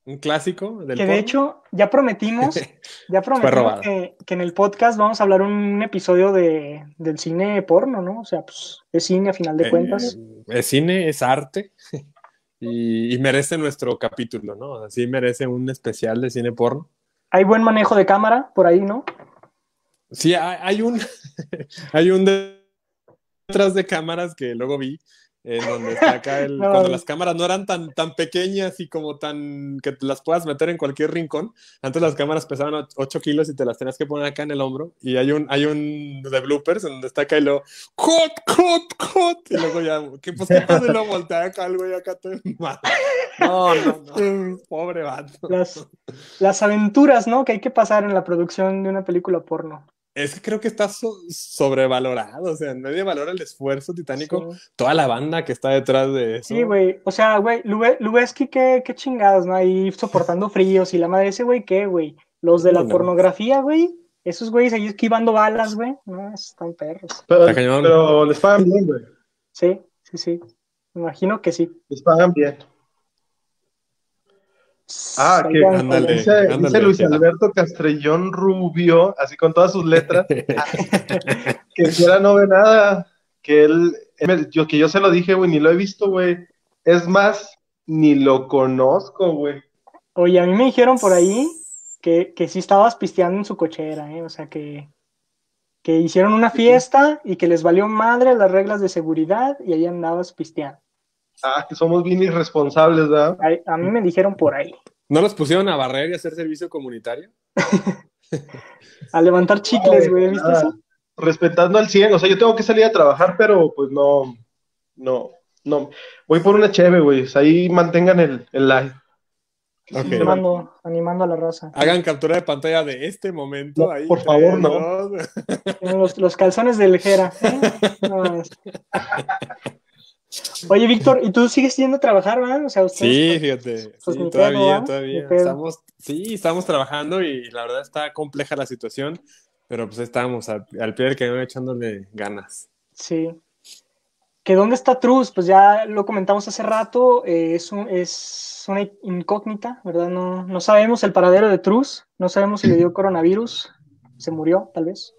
un clásico del Que de hecho, ya prometimos, ya prometimos que, que en el podcast vamos a hablar un episodio de, del cine porno, ¿no? O sea, pues es cine a final de Eh, cuentas. es cine, es arte. Y, y merece nuestro capítulo, ¿no? O sea, sí merece un especial de cine porno. Hay buen manejo de cámara por ahí, ¿no? Sí, hay, un hay un de- detrás de cámaras que luego vi en donde está acá el, No. cuando las cámaras no eran tan tan pequeñas y como tan que te las puedas meter en cualquier rincón. Antes las cámaras pesaban 8 kilos y te las tenías que poner acá en el hombro. Y hay un hay un de bloopers en donde está acá y luego cut cut cut y luego ya ¿qué pues qué pasa? y lo voltea acá algo y acá te. No, no, no. Pobre vato. Las, las aventuras, ¿no? Que hay que pasar en la producción de una película porno. Es que creo que está so- sobrevalorado, o sea, nadie valora el esfuerzo titánico, Sí. toda la banda que está detrás de eso. Sí, güey. O sea, güey, Lube- Lubeski, qué, qué chingados, ¿no? Ahí soportando fríos y la madre ese, güey, ¿qué, güey? Los de la no. pornografía, güey. Esos güeyes ahí esquivando balas, güey. No, están perros. Pero, pero les pagan bien, güey. Sí, sí, sí. Me imagino que sí. Les pagan bien. Ah, que ándale. Dice, ándale, dice Luis Jera. Alberto Castrellón Rubio, así con todas sus letras, que Jera no ve nada, que él, él- yo, que yo se lo dije, güey, ni lo he visto, güey. Es más, ni lo conozco, güey. Oye, a mí me dijeron por ahí que, que sí estabas pisteando en su cochera, ¿eh? O sea, que, que hicieron una fiesta y que les valió madre las reglas de seguridad y ahí andabas pisteando. Ah, que somos bien irresponsables, ¿verdad? A, mí me dijeron por ahí. ¿No los pusieron a barrer y a hacer servicio comunitario? A levantar chicles, güey, ¿viste nada. eso? Respetando al 100, o sea, yo tengo que salir a trabajar, pero pues no, no, no. Voy por una cheve, güey, ahí mantengan el, el live. Animando, animando a la raza. Hagan captura de pantalla de este momento. No, ahí, por favor, no. Los, los calzones del Jera. ¿eh? No, es- Oye, Víctor, ¿y tú sigues yendo a trabajar, verdad? O sea, Sí, pues, fíjate. pues, sí, todavía, pedo, todavía. Estamos, sí, estamos trabajando y la verdad está compleja la situación, pero pues estamos al, al pie del cañón echándole ganas. Sí. ¿Que dónde está Truz? Pues ya lo comentamos hace rato, eh, es, un- es una incógnita, ¿verdad? No, no sabemos el paradero de Truz, no sabemos si le dio coronavirus, se murió, tal vez.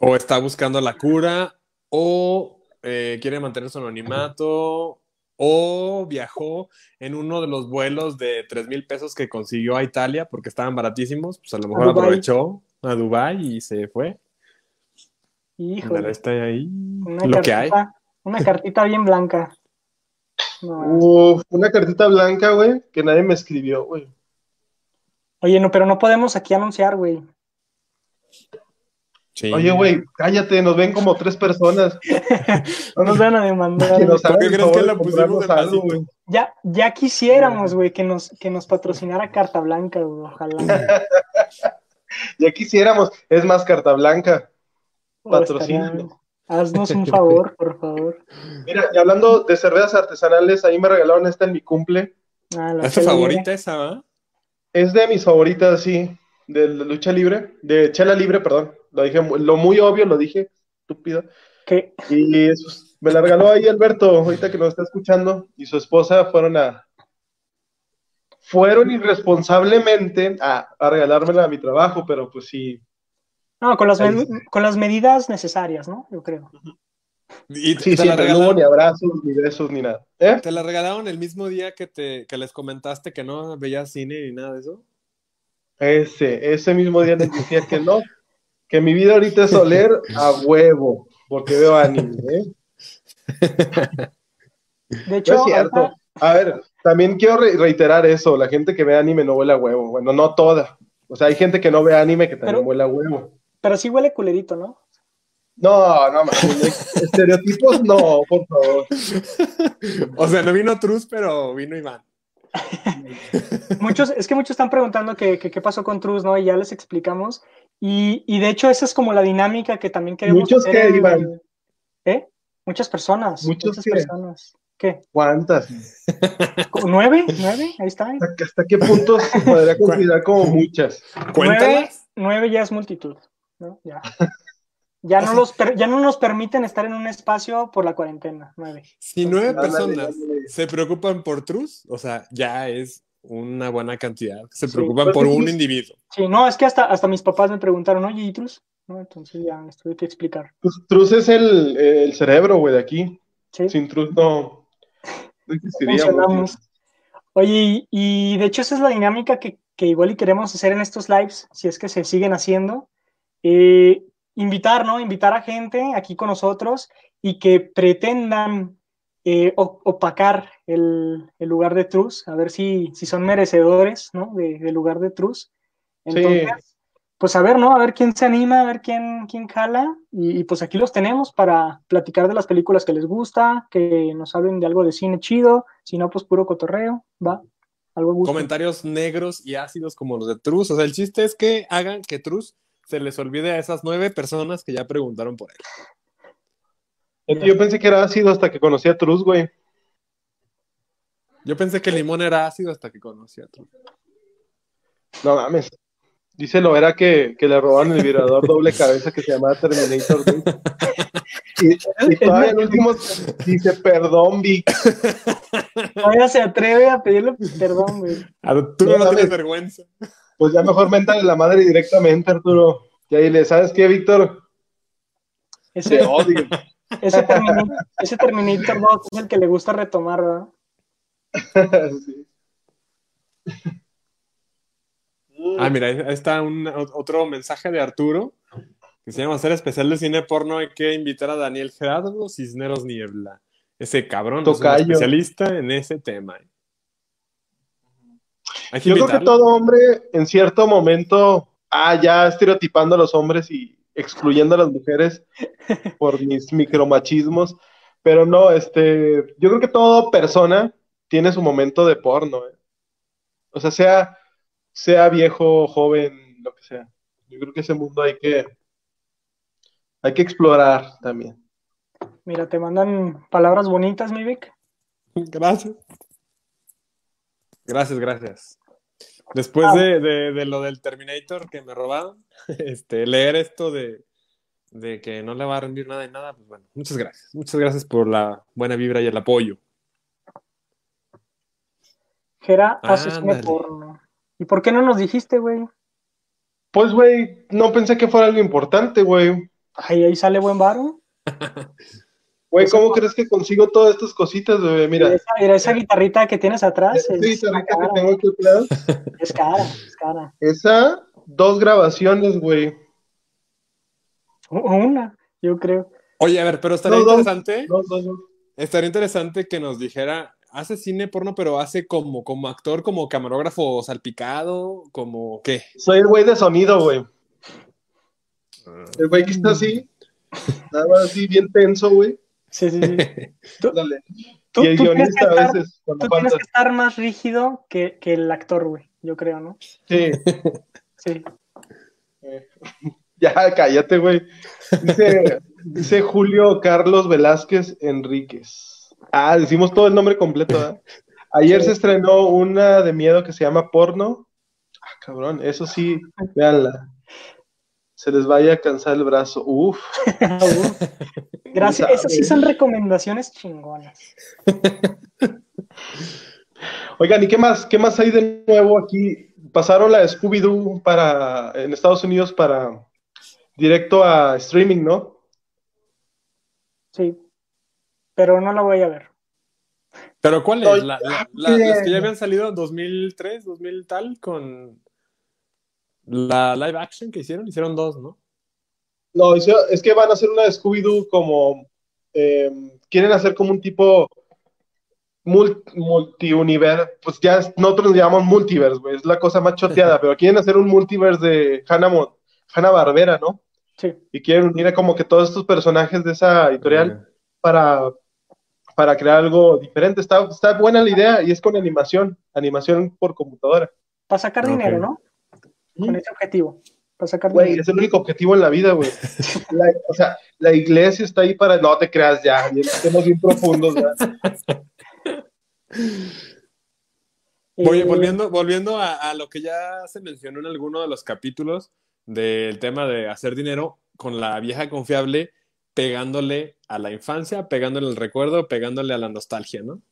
O está buscando la cura, o eh, quiere mantener su anonimato, o viajó en uno de los vuelos de 3 mil pesos que consiguió a Italia porque estaban baratísimos, pues a lo mejor aprovechó a Dubái y se fue. Híjole, Está ahí una lo que hay. una cartita bien blanca. No, Uf, una cartita blanca, güey, que nadie me escribió, güey. Oye, no, pero no podemos aquí anunciar, güey. Sí. Oye, güey, cállate, nos ven como tres personas. No nos van a demandar. Que nos ¿Por hagan qué el crees favor que de la pusimos algo, güey. Ya, ya quisiéramos, güey, que nos, que nos patrocinara Carta Blanca, güey, ojalá. Ya quisiéramos, es más carta blanca. O Patrocínanos. estaría- Haznos un favor, por favor. Mira, y hablando de cervezas artesanales, ahí me regalaron esta en mi cumple. Ah, la ¿Es tu favorita esa, va? Es de mis favoritas, sí, de la lucha libre, de chela libre, perdón. Lo dije, lo muy obvio, lo dije, estúpido. Que Y eso, me la regaló ahí Alberto, ahorita que nos está escuchando, y su esposa fueron a. Fueron irresponsablemente a, a regalármela a mi trabajo, pero pues sí. No, con las, con las medidas necesarias, ¿no? Yo creo. Y Sí, te, sí, la regalaron, ni abrazos, ni besos, ni nada. ¿Eh? te la regalaron el mismo día que, te, que les comentaste que no veías cine ni nada de eso. Ese, ese mismo día les decía que no, que mi vida ahorita es oler a huevo, porque veo anime, ¿eh? De No hecho, es cierto. A ver, también quiero re- reiterar eso, la gente que ve anime no huele a huevo. Bueno, no toda. O sea, hay gente que no ve anime que también Pero- huele a huevo. pero sí huele culerito, ¿no? No, no, estereotipos no, por favor. O sea, no vino Truz, pero vino Iván. Muchos, es que muchos están preguntando qué pasó con Truz, ¿no? Y ya les explicamos. Y, y de hecho, esa es como la dinámica que también queremos ¿Muchos hacer qué, en- Iván? ¿Eh? Muchas personas. ¿Muchos muchas qué? personas. ¿Qué? ¿Cuántas? ¿Nueve? ¿Nueve? Ahí está. ¿Hasta, hasta qué punto se podría considerar como muchas? Nueve, nueve ya es multitud. ¿no? Ya. Ya no, los per- ya no nos permiten estar en un espacio por la cuarentena. Nueve. Si nueve personas se preocupan por Truz, o sea, ya es una buena cantidad. Se Sí, preocupan pues por sí. un individuo. Sí, no, es que hasta, hasta mis papás me preguntaron, oye, ¿y Truz? ¿No? Entonces ya les tuve que explicar. Pues Truz es el, el cerebro, güey, de aquí. ¿sí? Sin Truz no, no existiríamos. funcionamos. Oye, y, y de hecho esa es la dinámica que, que igual y queremos hacer en estos lives, si es que se siguen haciendo. Eh, invitar, ¿no? Invitar a gente aquí con nosotros y que pretendan eh, opacar el, el lugar de Truz, a ver si, si son merecedores, ¿no? De- del lugar de Truz. Sí. Entonces, pues a ver, ¿no? A ver quién se anima, a ver quién, quién jala. Y, y, pues aquí los tenemos para platicar de las películas que les gusta, que nos hablen de algo de cine chido. Si no, pues puro cotorreo, va. Algo gusto. Comentarios negros y ácidos como los de Truz. O sea, el chiste es que hagan que Truz se les olvide a esas nueve personas que ya preguntaron por él. Yo pensé que era ácido hasta que conocí a Truz, güey. Yo pensé que Limón era ácido hasta que conocí a Truz. No mames. Díselo, era que, que le robaron el vibrador doble cabeza que se llamaba Terminator 2. Y, y todavía el último dice, perdón, Vic. Todavía se atreve a pedirle perdón, güey. Arturo No no, tienes vergüenza. Pues ya mejor méntale la madre directamente, Arturo. Y ahí le, ¿sabes qué, Víctor? Te Ese, odio. Ese, Terminator, ese Terminator 2 es el que le gusta retomar, ¿verdad? Sí. Ah, mira, ahí está un, otro mensaje de Arturo. Que se llama hacer especial de cine porno. Hay que invitar a Daniel Gerardo Cisneros Niebla. Ese cabrón es Tocayo. un especialista en ese tema. Yo creo que todo hombre en cierto momento, ah, ya estereotipando a los hombres y excluyendo a las mujeres por mis micromachismos, pero no, este, yo creo que toda persona tiene su momento de porno, ¿eh? O sea, sea, sea viejo, joven, lo que sea. Yo creo que ese mundo hay que, hay que explorar también. Mira, te mandan palabras bonitas, mi Vic. Gracias. Gracias, gracias. Después Ah. de, de- de lo del Terminator que me robaron, este, leer esto de, de que no le va a rendir nada y nada, pues bueno, muchas gracias. Muchas gracias por la buena vibra y el apoyo. Gera hace cine Ándale. porno. ¿Y por qué no nos dijiste, güey? Pues, güey, no pensé que fuera algo importante, güey. Ay, ahí sale buen varo. Güey, Eso ¿cómo crees que consigo todas estas cositas, güey? Mira, Esa, mira esa guitarrita que tienes atrás. esta es, guitarrita que tengo aquí atrás, es cara, es cara. esa, dos grabaciones, güey. Una, yo creo. Oye, a ver, pero estaría No, interesante, Dos, dos, dos. estaría interesante que nos dijera, hace cine porno, pero hace como, como actor, como camarógrafo salpicado, como qué. Soy el güey de sonido, güey. El güey que está así, nada más así, bien tenso, güey. Sí, sí, sí. Tú, y el tú guionista a veces, cuando tú tienes que estar más rígido que, que el actor, güey. Yo creo, ¿no? Sí. Sí. Ya, cállate, güey. Dice, dice Julio Carlos Velázquez Enríquez. Ah, decimos todo el nombre completo, ¿verdad? Ayer se estrenó una de miedo que se llama Porno. Ah, cabrón, eso sí, véanla. Se les vaya a cansar el brazo. Uf. Gracias. Esas sí son recomendaciones chingonas. Oigan, ¿y qué más? ¿Qué más hay de nuevo aquí? Pasaron la Scooby-Doo para, en Estados Unidos para directo a streaming, ¿no? Sí, pero no la voy a ver. ¿Pero cuál es? La, la- la- las que ya habían salido en 2003, 2000 tal, con la live action que hicieron, hicieron dos, ¿no? No, es que van a hacer una de Scooby-Doo como. eh, quieren hacer como un tipo. mul- Multiuniverso. Pues ya nosotros le llamamos multiverse, güey. Es la cosa más choteada, pero quieren hacer un multiverse de Hanna, Mon- Hanna-Barbera, ¿no? Sí, Y quieren unir a como que todos estos personajes de esa editorial para, para crear algo diferente. Está, está buena la idea y es con animación, animación por computadora. para sacar dinero, ¿no? Con ese objetivo. Para sacar Güey, dinero. es el único objetivo en la vida, güey. La- o sea, la iglesia está ahí para. No te creas ya, bien- estemos bien profundos, ya. Oye, Eh, volviendo, volviendo a, a lo que ya se mencionó en alguno de los capítulos del tema de hacer dinero con la vieja confiable, pegándole a la infancia, pegándole al recuerdo, pegándole a la nostalgia, ¿no?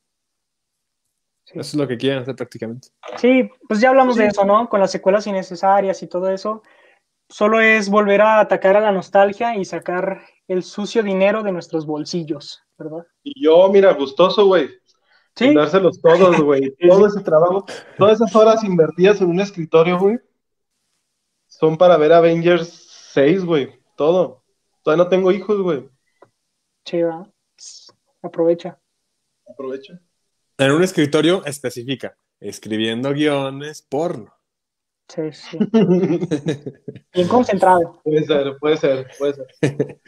Sí. Eso es lo que quieren hacer prácticamente. Sí, pues ya hablamos Sí. de eso, ¿no? Con las secuelas innecesarias y todo eso. Solo es volver a atacar a la nostalgia y sacar el sucio dinero de nuestros bolsillos, ¿verdad? Y yo, mira, gustoso, güey. Sí, Dárselos todos, güey. Todo ese trabajo, todas esas horas invertidas en un escritorio, güey, son para ver Avengers 6, güey. Todo. Todavía no tengo hijos, güey. sí, ¿verdad? Aprovecha. Aprovecha. En un escritorio especifica, escribiendo guiones porno. Sí, sí. Bien concentrado. Puede ser, puede ser, puede ser.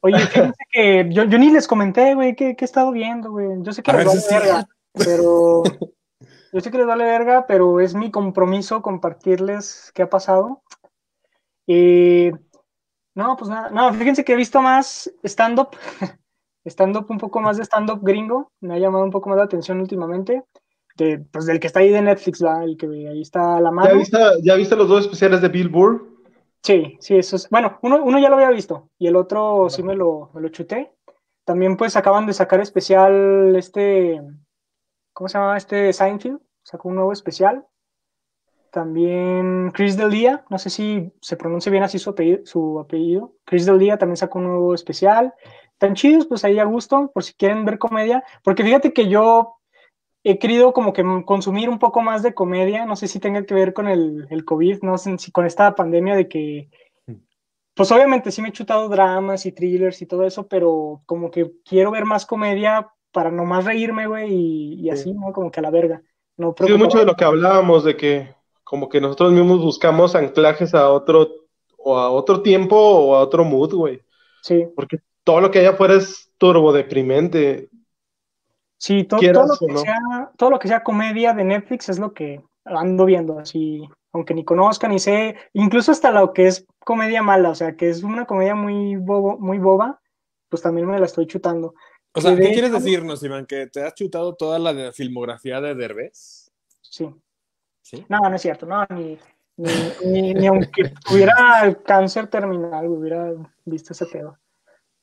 Oye, fíjense que yo, yo ni les comenté, güey, que, que he estado viendo, güey. Yo sé que A les vale sí. verga, pero yo sé que les vale verga, pero es mi compromiso compartirles qué ha pasado. Y no, pues nada, no, fíjense que he visto más stand-up, stand-up, un poco más de stand-up gringo, me ha llamado un poco más la atención últimamente, de, pues del que está ahí de Netflix, ¿va? El que ahí está a la ¿Ya mano. viste, ¿Ya viste los dos especiales de Bill Burr? Sí, sí, eso es. Bueno, uno, uno ya lo había visto y el otro sí me lo, me lo chuté. También pues acaban de sacar especial este, ¿cómo se llama? Este Seinfeld, sacó un nuevo especial. También Chris Del Día, no sé si se pronuncia bien así su apellido, su apellido. Chris Del Día también sacó un nuevo especial. Tan chidos, pues ahí a gusto, por si quieren ver comedia. Porque fíjate que yo he querido como que consumir un poco más de comedia, no sé si tenga que ver con el, el COVID, no sé si con esta pandemia de que, pues obviamente sí me he chutado dramas y thrillers y todo eso, pero como que quiero ver más comedia para nomás reírme, güey, y, y así, ¿no? Como que a la verga. No Sí, mucho de lo que hablábamos, de que como que nosotros mismos buscamos anclajes a otro, o a otro tiempo o a otro mood, güey. Sí, Porque todo lo que hay afuera es turbo deprimente. sí, to- todo, lo que no. sea, todo lo que sea comedia de Netflix es lo que ando viendo, así, aunque ni conozca, ni sé, incluso hasta lo que es comedia mala, o sea, que es una comedia muy bobo, muy boba, pues también me la estoy chutando. O sea, ¿qué quieres decirnos, Iván? ¿Que te has chutado toda la filmografía de Derbez? Sí. ¿Sí? No, no es cierto, no, ni, ni, ni, ni aunque tuviera cáncer terminal hubiera visto ese pedo.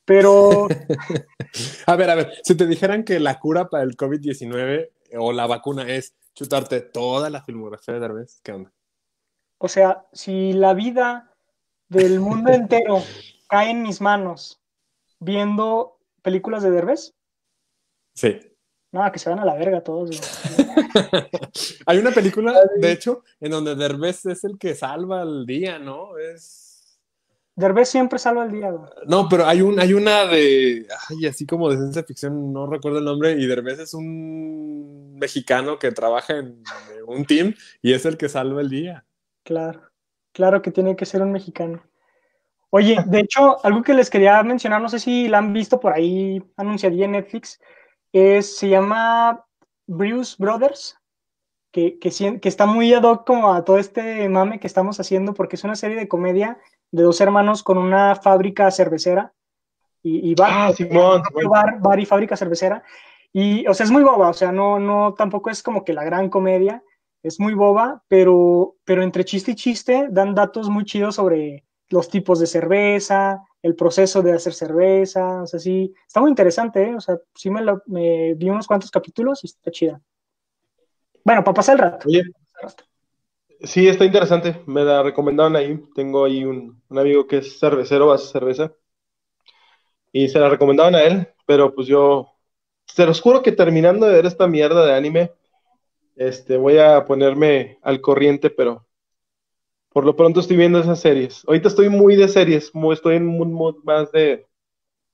Pero A ver, a ver, si te dijeran que la cura para el COVID-19 o la vacuna es chutarte toda la filmografía de Derbez, ¿qué onda? O sea, si la vida del mundo entero cae en mis manos viendo películas de Derbez, Sí. no, que se van a la verga todos. Hay una película, de hecho, en donde Derbez es el que salva el día, ¿no? Es... Derbez siempre salva el día. güey. No, pero hay, un, hay una de, ay, así como de ciencia ficción, no recuerdo el nombre, y Derbez es un mexicano que trabaja en eh, un team y es el que salva el día. Claro, claro que tiene que ser un mexicano. Oye, de hecho, algo que les quería mencionar, no sé si la han visto por ahí anunciadilla en Netflix, es, se llama Bruce Brothers, que, que, que está muy ad hoc como a todo este mame que estamos haciendo, porque es una serie de comedia de dos hermanos con una fábrica cervecera y, y bar, Ah, Simón, bar, bar y fábrica cervecera. Y, o sea, es muy boba, o sea, no, no, tampoco es como que la gran comedia, es muy boba, pero, pero entre chiste y chiste dan datos muy chidos sobre los tipos de cerveza, el proceso de hacer cerveza, o sea, sí, está muy interesante, ¿eh? o sea, sí me, lo- me vi unos cuantos capítulos y está chida. Bueno, para pasar el rato. Oye, sí, está interesante. Me la recomendaron ahí. Tengo ahí un, un amigo que es cervecero, hace cerveza. y se la recomendaban a él, pero pues yo, se los juro que terminando de ver esta mierda de anime, este, voy a ponerme al corriente, pero por lo pronto estoy viendo esas series. Ahorita estoy muy de series, estoy en un mood más de,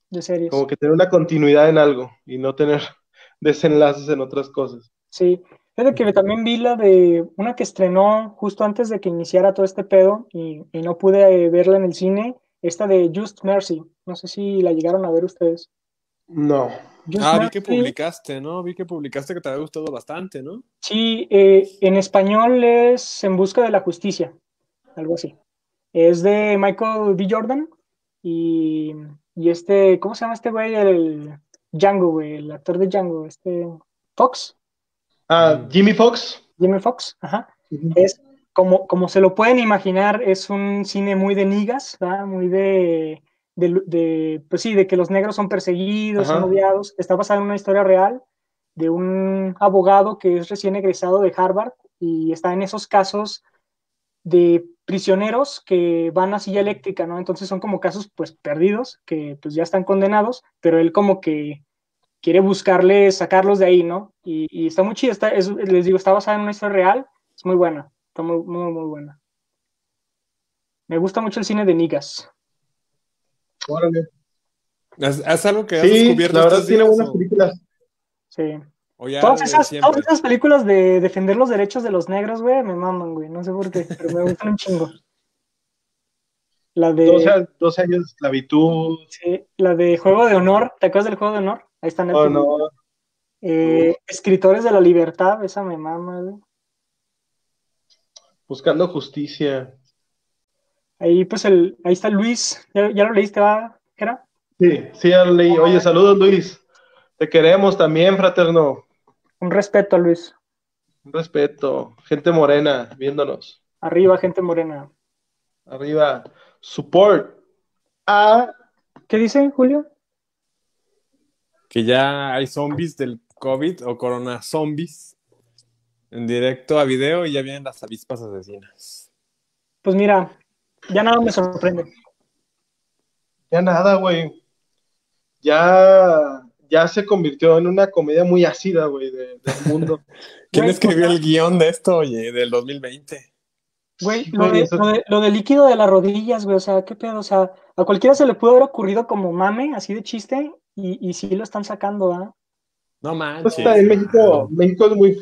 de series. Como que tener una continuidad en algo y no tener desenlaces en otras cosas. Sí, Fíjate que también vi la de una que estrenó justo antes de que iniciara todo este pedo y, no pude verla en el cine, esta de Just Mercy. No sé si la llegaron a ver ustedes. No. ah, vi que publicaste, ¿no? Vi que publicaste que te había gustado bastante, ¿no? Sí, eh, en español es En Busca de la Justicia, algo así. Es de Michael B. Jordan y, y este, ¿cómo se llama este güey? El Django, güey, el actor de Django, este Fox. Ah, Jimmy Fox. Jimmy Fox, ajá. Es como, como se lo pueden imaginar, es un cine muy de nigas, ¿verdad? muy de, de, pues sí, de que los negros son perseguidos, son odiados. Está basado en una historia real de un abogado que es recién egresado de Harvard y está en esos casos de prisioneros que van a silla eléctrica, ¿no? Entonces son como casos pues perdidos, que pues ya están condenados, pero él como que quiere buscarle sacarlos de ahí, ¿no? Y, está muy chido, está, les digo, está basada en una historia real, es muy buena, está muy, muy, muy buena. Me gusta mucho el cine de Nigas. Órale. ¿Es, algo que has sí, descubierto? La verdad tiene buenas películas. Sí. Todas esas, todas esas, películas de defender los derechos de los negros, güey, me maman, güey. No sé por qué, pero me gustan un chingo. La de. 12, años de esclavitud. Sí, la de Juego de Honor. ¿Te acuerdas del Juego de Honor? Ahí están el oh, eh, Escritores de la Libertad, esa me mama, Buscando justicia. Ahí, pues, el, ahí está Luis. ¿Ya, lo leíste, va, Jera? Sí, sí, ya lo leí. Oye, saludos, Luis. Te queremos también, fraterno. Un respeto, Luis. Un respeto. Gente morena, viéndonos. Arriba, gente morena. Arriba. Support. A. ¿Qué dice, Julio? Que ya hay zombies del COVID o corona zombies en directo a video y ya vienen las avispas asesinas. Pues mira, ya nada me sorprende. Ya nada, güey. Ya, ya se convirtió en una comedia muy ácida, güey, del mundo. ¿Quién escribió el guion de esto, oye, del 2020? Güey, lo, de, lo, de, líquido de las rodillas, güey, o sea, qué pedo, o sea, a cualquiera se le pudo haber ocurrido como mame, así de chiste, y, y sí lo están sacando, ¿ah? No manches. Pues en México, México es muy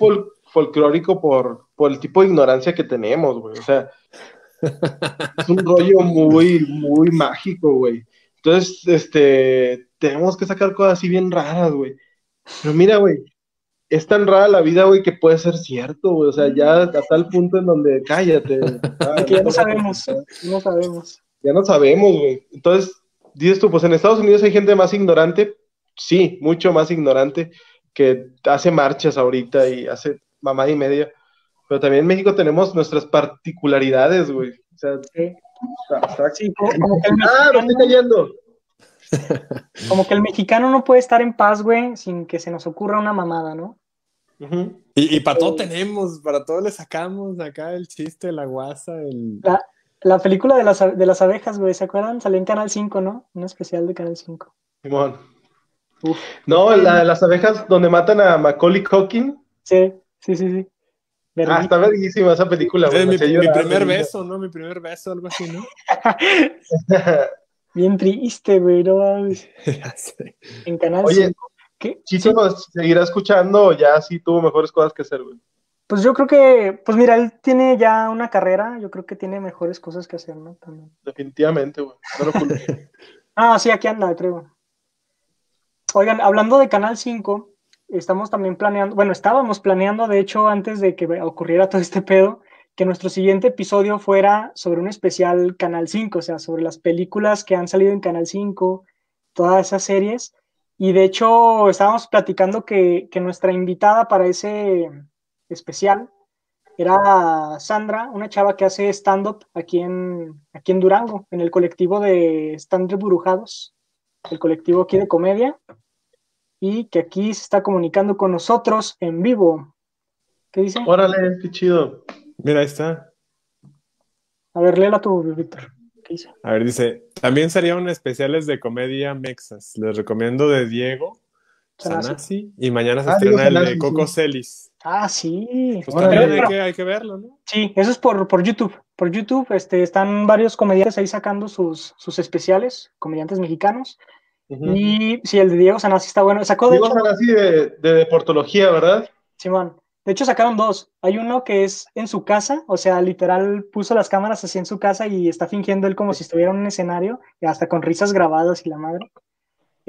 folclórico por, por el tipo de ignorancia que tenemos, güey. O sea, es un rollo muy, muy mágico, güey. Entonces, este, tenemos que sacar cosas así bien raras, güey. Pero mira, güey, es tan rara la vida, güey, que puede ser cierto, güey. O sea, ya a tal punto en donde cállate. que ya no sabemos, no sabemos. Ya no sabemos, güey. Entonces, dices tú, pues en Estados Unidos hay gente más ignorante, sí, mucho más ignorante, que hace marchas ahorita y hace mamá y media, pero también en México tenemos nuestras particularidades, güey. O sea, sí, como, que el ah, me estoy cayendo. Como que el mexicano no puede estar en paz, güey, sin que se nos ocurra una mamada, ¿no? y, para todo tenemos, para todo le sacamos acá el chiste, la guasa, el... La película de las, de las abejas, güey, ¿se acuerdan? Salió en Canal 5, ¿no? Un especial de Canal 5. Simón. No, la de las abejas donde matan a Macaulay Culkin. Sí, sí, sí, sí. Ah, está verguísima esa película. mi, primer beso, ¿no? Mi primer beso, algo así, ¿no? Bien triste, güey, no En Canal Oye, 5. ¿Qué? Chicho nos seguirá escuchando ya sí tuvo mejores cosas que hacer, güey. Pues yo creo que, pues mira, él tiene ya una carrera, yo creo que tiene mejores cosas que hacer, ¿no? También. Definitivamente, güey. No ah, sí, aquí anda, creo. Oigan, hablando de Canal 5, estamos también planeando, bueno, estábamos planeando, de hecho, antes de que ocurriera todo este pedo, que nuestro siguiente episodio fuera sobre un especial Canal 5, o sea, sobre las películas que han salido en Canal 5, todas esas series. Y de hecho, estábamos platicando que, que nuestra invitada para ese especial era Sandra, una chava que hace stand-up aquí en, aquí en Durango, en el colectivo de Stand Burujados, el colectivo aquí de comedia, y que aquí se está comunicando con nosotros en vivo. ¿Qué dice? Órale, qué chido. Mira, ahí está. A ver, léela tú, Víctor. ¿qué dice? A ver, dice, también serían especiales de comedia mexas. Les recomiendo de Diego Sanasi. Y mañana se Ah, estrena el de Coco sí. Celis. Ah, sí. Pues también hay que, hay que verlo, ¿no? Sí, eso es por, por YouTube. Por YouTube este, están varios comediantes ahí sacando sus, sus especiales, comediantes mexicanos. Y sí, el de Diego Sanasi está bueno. Sacó de Diego hecho, Sanasi de, de deportología, ¿verdad? Simón. De hecho, sacaron dos. Hay uno que es en su casa, o sea, literal puso las cámaras así en su casa y está fingiendo él como si estuviera en un escenario, y hasta con risas grabadas y la madre.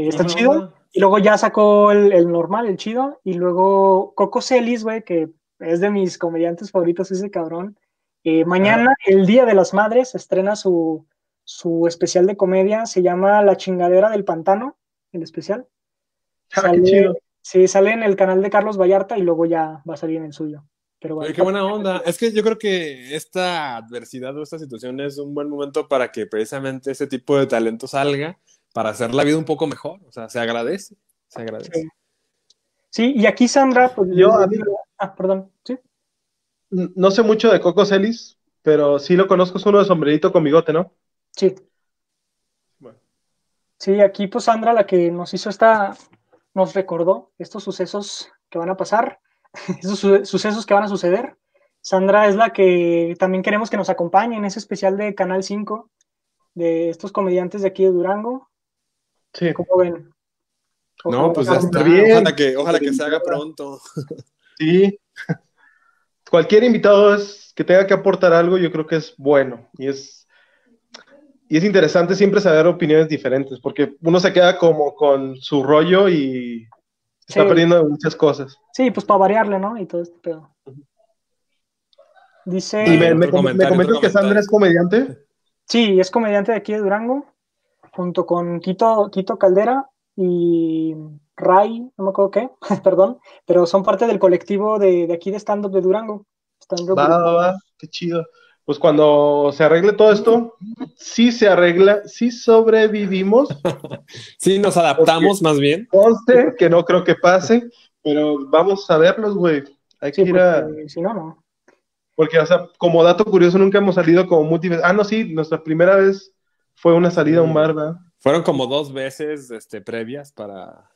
Está chido. Y luego ya sacó el, el normal, el chido. Y luego Coco Celis, güey, que es de mis comediantes favoritos, ese cabrón. Eh, mañana, el Día de las Madres, estrena su, su especial de comedia. Se llama La chingadera del pantano, el especial. Ah, qué Sale- chido. Sí, sale en el canal de Carlos Vallarta y luego ya va a salir en el suyo. Pero bueno, Oye, qué buena onda. Es que yo creo que esta adversidad o esta situación es un buen momento para que precisamente ese tipo de talento salga para hacer la vida un poco mejor. O sea, se agradece. Se agradece. Sí. Sí, y aquí Sandra, pues Yo, a mí- Ah, perdón, sí. No sé mucho de Coco Celis, pero sí lo conozco, es uno de sombrerito con bigote, ¿no? Sí. Bueno. Sí, aquí pues Sandra, la que nos hizo esta, nos recordó estos sucesos que van a pasar, esos su- sucesos que van a suceder. Sandra es la que también queremos que nos acompañe en ese especial de Canal 5 de estos comediantes de aquí de Durango. Sí. ¿Cómo ven? No, pues ya está. bien. Ojalá que, ojalá que se haga pronto. Sí. Cualquier invitado es, que tenga que aportar algo, yo creo que es bueno. Y es, y es interesante siempre saber opiniones diferentes, porque uno se queda como con su rollo y se está perdiendo de muchas cosas. Sí, pues para variarle, ¿no? Y todo este pedo. Dice, Y me, me, me comentas que Sandra es comediante. sí, es comediante de aquí de Durango, junto con Tito, Tito Caldera y Ray, no me acuerdo qué, perdón, pero son parte del colectivo de, de aquí de stand-up de Durango. Stand-up Va, va, va, qué chido. Pues cuando se arregle todo esto, sí se arregla, sí sobrevivimos. Sí, nos adaptamos más bien. Conste que no creo que pase, pero vamos a verlos, güey. Hay que Sí, ir a. porque si no, no. Porque, o sea, como dato curioso, nunca hemos salido como múltiples. Ah, no, sí, nuestra primera vez fue una salida a un bar, ¿verdad? Fueron como dos veces este, previas para.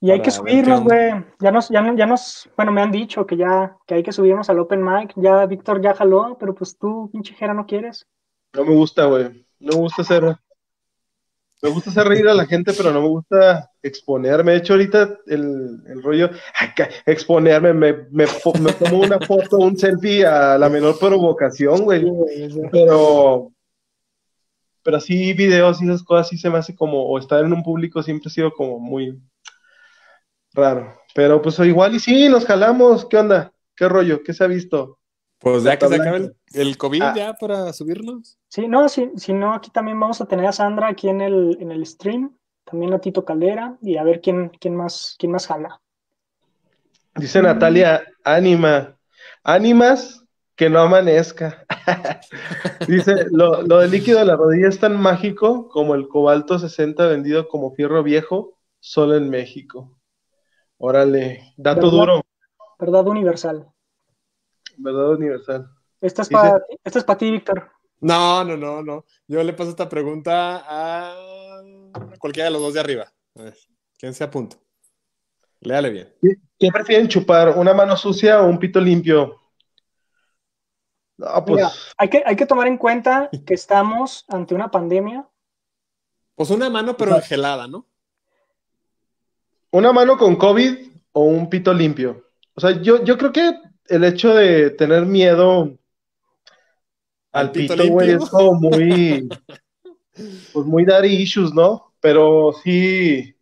Y hay Para que subirnos, güey. Ya nos, ya, no- ya nos, bueno, me han dicho que ya, que hay que subirnos al open mic. Ya Víctor ya jaló, pero pues tú, pinche Jera, no quieres. No me gusta, güey. No me gusta hacer. Me gusta hacer reír a la gente, pero no me gusta exponerme. De hecho, ahorita el, el rollo, exponerme, me, me, me tomo una foto, un selfie a la menor provocación, güey. Pero, pero así videos y esas cosas sí se me hace como, o estar en un público siempre ha sido como muy raro. Pero pues igual y sí, nos jalamos. ¿Qué onda? ¿Qué rollo? ¿Qué se ha visto? Pues ya que se acabe el COVID Ah. ya para subirnos. Sí, no, si, si no, aquí también vamos a tener a Sandra aquí en el, en el stream, también a Tito Caldera, y a ver quién, quién más, quién más jala. Dice Natalia, ánima. Ánimas que no amanezca. Dice, lo, lo del líquido de la rodilla es tan mágico como el cobalto 60 vendido como fierro viejo solo en México. Órale, dato ¿Verdad? duro, Verdad universal. verdad universal. Esta es para esta es para ti, Víctor. No, no, no, no. Yo le paso esta pregunta a cualquiera de los dos de arriba. A ver, ¿quién se apunta? Léale bien. ¿Qué prefieren chupar? ¿Una mano sucia o un pito limpio? No, pues Mira, hay que, hay que tomar en cuenta que estamos ante una pandemia. Pues una mano, pero Ajá. engelada, ¿no? una mano con COVID o un pito limpio. O sea, yo, yo creo que el hecho de tener miedo al ¿Al pito pito, güey, es como muy, pues muy daddy issues, ¿no? Pero sí,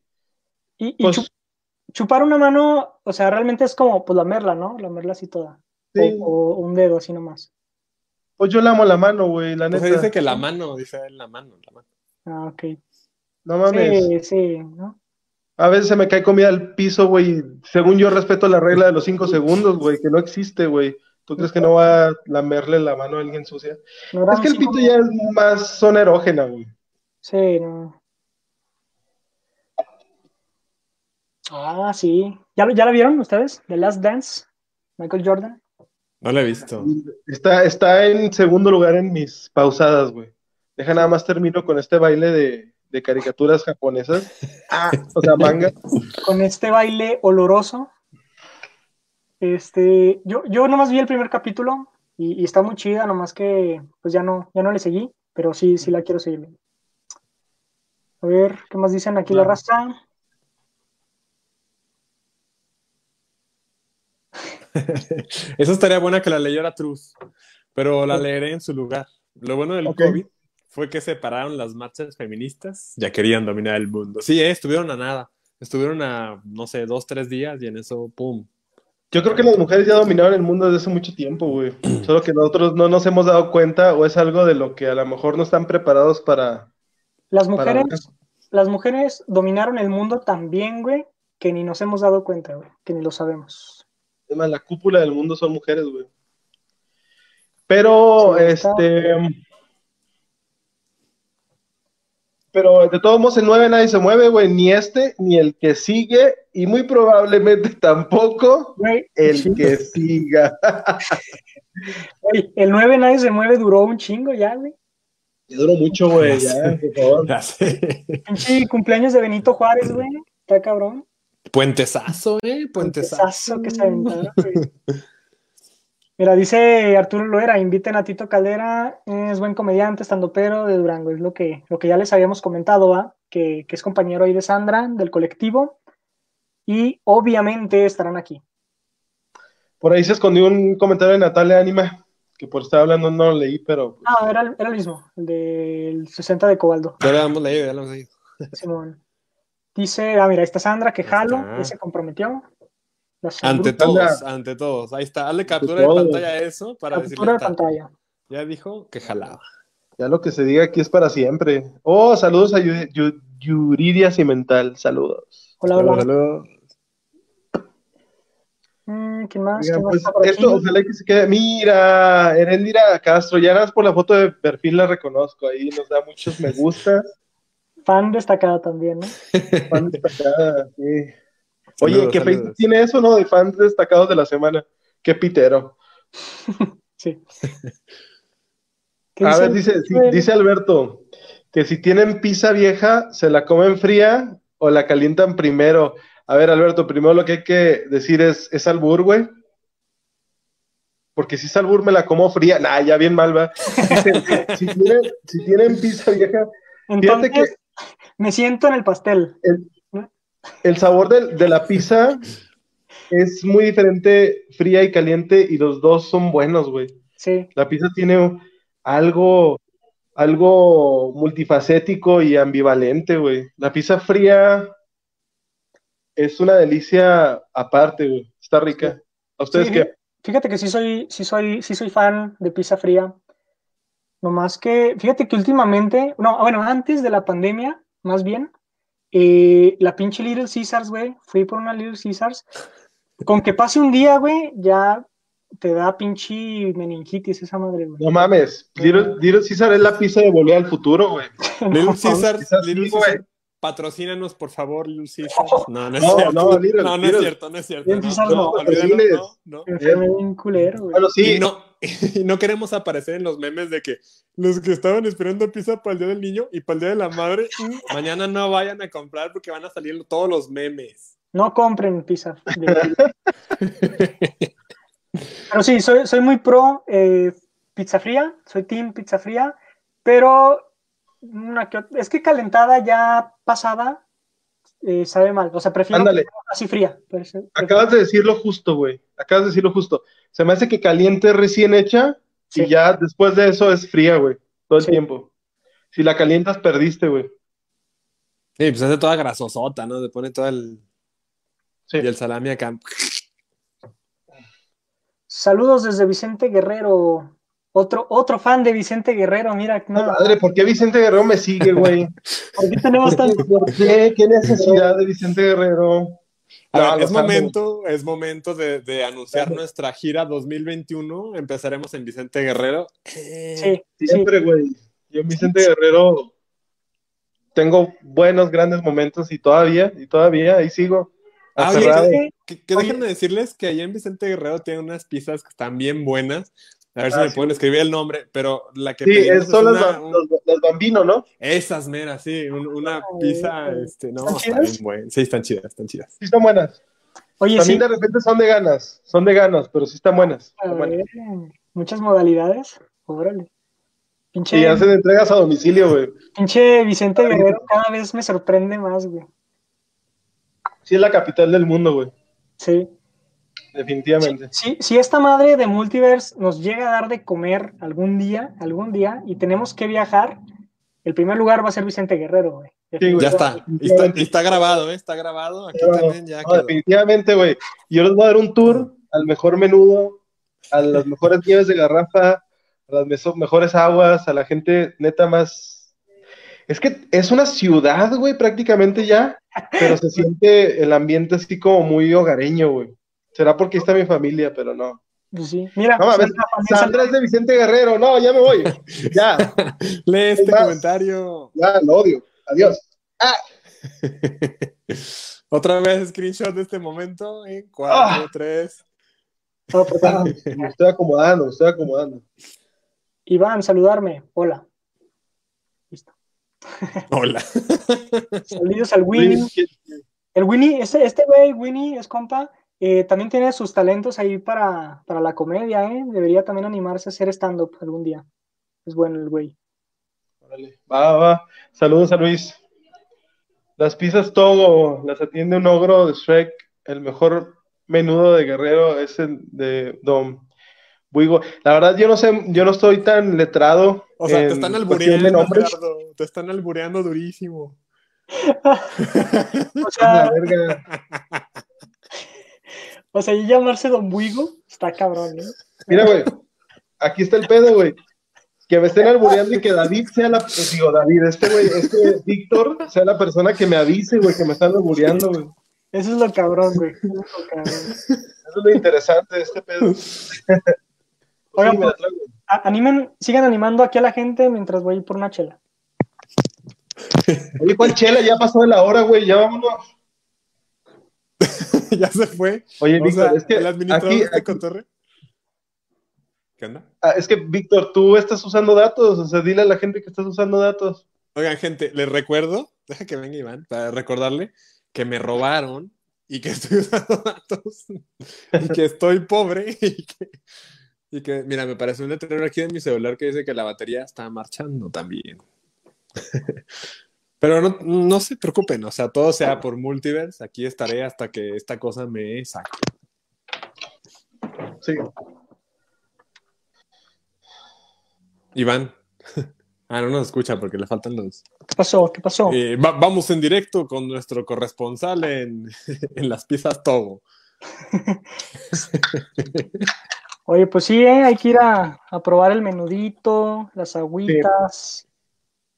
Y, y pues chu- chupar una mano, o sea, realmente es como pues lamerla, ¿no? Lamerla así toda. sí, O, o un dedo así nomás. Pues yo le amo la mano, güey, la Pues neta. dice que la mano, dice él, la mano, la mano. Ah, ok. No mames. Sí, sí, ¿no? A veces se me cae comida al piso, güey. Según yo respeto la regla de los cinco segundos, güey, que no existe, güey. ¿Tú crees que no va a lamerle la mano a alguien sucia? No Es que el pito ya es más zona erógena, güey. Sí, no. Ah, sí. ¿Ya, lo- ¿Ya la vieron ustedes? The Last Dance, Michael Jordan. No la he visto. Está, está en segundo lugar en mis pausadas, güey. Deja nada más termino con este baile de, de caricaturas japonesas. Ah, o sea, manga. Con este baile oloroso. Este, yo, yo nomás vi el primer capítulo y, y está muy chida, nomás que pues ya no, ya no le seguí, pero sí, sí la quiero seguir. A ver, ¿qué más dicen aquí la raza? Eso estaría buena que la leyera Truz, pero la leeré en su lugar. Lo bueno del. COVID fue que separaron las marchas feministas, ya querían dominar el mundo. Sí, eh, estuvieron a nada. Estuvieron a, no sé, dos, tres días y en eso, ¡pum! Yo creo que las mujeres ya dominaron el mundo desde hace mucho tiempo, güey. Solo que nosotros no nos hemos dado cuenta o es algo de lo que a lo mejor no están preparados para... Las para mujeres, las mujeres dominaron el mundo tan bien, güey, que ni nos hemos dado cuenta, güey, que ni lo sabemos. Además, la cúpula del mundo son mujeres, güey. Pero, Sí, este... Pero de todos modos, el 9 nadie se mueve, güey. Ni este, ni el que sigue. Y muy probablemente tampoco el que siga. güey, el 9 nadie se mueve, duró un chingo ya, güey. Ya duró mucho, güey. Ya, por favor. Ya sé. Pinche cumpleaños de Benito Juárez, güey. Está cabrón. Puentesazo, ¿eh? Puentesazo. Puentesazo que se aventaron. Mira, dice Arturo Loera, inviten a Tito Caldera, es buen comediante, estando pero de Durango, es lo que, lo que ya les habíamos comentado, ¿va? Que, que es compañero ahí de Sandra, del colectivo, y obviamente estarán aquí. Por ahí se escondió un comentario de Natalia Anima, que por estar hablando no lo leí, pero pues, Ah, era, el- era el mismo, el del 60 de Cobaldo, Ya lo hemos leído, ya lo hemos leído. Simón. Dice, ah, mira, ahí está Sandra, que jalo, ya se comprometió. Ante todos, ante todos. Ahí está, hazle captura de pantalla a eso para decirle. captura de ta- pantalla. Ya dijo que jalaba. ya lo que se diga aquí es para siempre. Oh, saludos a Yu- Yu- Yuridia Cimental, saludos. Hola, hola. Saludos. Mm, ¿Quién más? Oigan, ¿Quién más pues, esto, aquí? ojalá que se quede. Mira, Erendira Castro, ya nada más por la foto de perfil la reconozco. Ahí nos da muchos me gusta. Fan destacada también, ¿no? Fan destacada, sí. Oye, Saludos, que saludos. Facebook tiene eso, ¿no? De fans destacados de la semana. Qué pitero. Sí. ¿Qué A ver, dice? dice, sí, dice Alberto que si tienen pizza vieja, ¿se la comen fría o la calientan primero? A ver, Alberto, primero lo que hay que decir es, ¿es albur, güey? Porque si es albur, me la como fría. Nah, ya bien mal va. Dice, si, tienen, si tienen pizza vieja, Entonces, fíjate me siento en el pastel. el sabor del- de, la pizza es muy diferente fría y caliente y los dos son buenos, güey. Sí, La pizza tiene algo, algo multifacético y ambivalente, güey. La pizza fría es una delicia aparte, güey. Está rica. ¿A ustedes Sí, qué? Fíjate que sí soy, sí soy, sí soy fan de pizza fría. No más que, fíjate que últimamente, no, bueno, antes de la pandemia, más bien, eh, la pinche Little Caesars, güey, fui por una Little Caesars. Con que pase un día, güey, ya te da pinche meningitis esa madre, güey. No mames. Little, Little Caesar es la pizza de Volver al Futuro, güey. Little Caesar, Little. Caesar, patrocínanos, por favor, Caesar. No, no es No, cierto. no, no, no es cierto, no es cierto. Little no, no, olvídalo, bien culero, güey. Bueno, sí. Y no, y no queremos aparecer en los memes de que los que estaban esperando pizza para el Día del Niño y para el Día de la Madre, mañana no vayan a comprar porque van a salir todos los memes. No compren pizza. de- Pero sí, soy, soy muy pro eh, pizza fría, soy team pizza fría, pero una que ot- es que calentada ya pasada eh, sabe mal. O sea, prefiero Ándale. así fría. Pero Acabas de decirlo justo, güey. Acabas de decirlo justo. Se me hace que caliente recién hecha Sí. y ya después de eso es fría, güey. Todo el Sí. tiempo. Si la calientas, perdiste, güey. Sí, pues hace toda grasosota, ¿no? Se pone todo el. Sí. Y el salami acá. Saludos desde Vicente Guerrero. Otro, otro fan de Vicente Guerrero, mira. No, No, madre, ¿por qué Vicente Guerrero me sigue, güey? ¿Por qué tenemos tanto? ¿Por qué? ¿Qué necesidad de Vicente Guerrero? No, ver, es momento, es momento de, de anunciar nuestra gira 2021. Empezaremos en Vicente Guerrero. Sí, sí. Siempre, güey. Yo en Vicente Guerrero tengo buenos, grandes momentos y todavía, y todavía, ahí sigo. Ah, oye, Que, que Oye. déjenme decirles que allá en Vicente Guerrero tienen unas pizzas que están bien buenas, A ver si me sí. pueden escribir el nombre, pero la que Sí, son es los, una- ba- un- los, los bambinos, ¿no? esas meras, sí, un- una Ay, pizza, este, no, ¿están chidas? bien. Sí, están chidas, están chidas. Sí, están buenas. Oye, También sí. de repente son de ganas, son de ganas, pero sí están buenas. Están muchas modalidades. Órale. Pinche, Y hacen entregas a domicilio, güey. pinche Vicente Guerrero cada vez me sorprende más, güey. Sí, es la capital del mundo, güey. Sí. Definitivamente. Sí, si esta madre de Multiverse nos llega a dar de comer algún día, algún día, y tenemos que viajar, el primer lugar va a ser Vicente Guerrero, güey. Sí. Ya está, y está, está grabado, ¿eh? Está grabado, aquí también ya no, quedó. definitivamente, güey. Yo les voy a dar un tour al mejor menudo, a las mejores nieves de garrafa, a las mejores aguas, a la gente neta más. Es que es una ciudad, güey, prácticamente ya, pero se siente el ambiente así como muy hogareño, güey. Será porque está mi familia, pero no. Pues sí. Mira, No Sandra también Sandra es de Vicente Guerrero. No, ya me voy. Ya, Lee este comentario. ya, lo odio. Adiós. Otra vez screenshot de este momento en 4, Ah. 3. salió- No, perdón. Me estoy acomodando, me estoy acomodando. Iván, saludarme. Hola. Listo. Hola. Saludos al Winnie. El Winnie, este, este güey, Winnie, es compa, eh, también tiene sus talentos ahí para, para la comedia, ¿eh? Debería también animarse a hacer stand-up algún día. Es bueno el güey. Órale. Va, va. Saludos a Luis. Las pizzas Togo las atiende un ogro de Shrek. El mejor menudo de Guerrero es el de Don Buigo. La verdad, yo no sé, yo no estoy tan letrado. O sea, en te están albureando. Te están albureando durísimo. O sea, La verga. o sea, y llamarse Don Buigo está cabrón, ¿eh? Mira, güey. Aquí está el pedo, güey. Que me estén albureando y que David sea la. pues, digo, David, este güey, este Víctor sea la persona que me avise, güey, que me están albureando, güey. Eso es lo cabrón, güey. Eso es lo cabrón. Eso es lo interesante de este pedo. Oigan, pues, a- animen, sigan animando aquí a la gente mientras voy por una chela. Oye, ¿cuál chela? Ya pasó de la hora, güey, ya vámonos. ya se fue. Oye, Víctor, es que el administrador aquí, de este cotorre. ¿Qué onda? ah, es que, Víctor, tú estás usando datos, o sea, dile a la gente que estás usando datos. Oigan, gente, les recuerdo, deja que venga Iván, para recordarle que me robaron y que estoy usando datos y que estoy pobre y que, y que, mira, me parece un letrero aquí en mi celular que dice que la batería está marchando también. Pero no, no se preocupen, o sea, todo sea por multiverse, aquí estaré hasta que esta cosa me saque. Sí. Iván. Ah, no nos escucha porque le faltan los... ¿Qué pasó? ¿Qué pasó? Eh, va- vamos en directo con nuestro corresponsal en, en las pizzas Togo. Oye, pues sí, ¿eh? hay que ir a, a probar el menudito, las agüitas.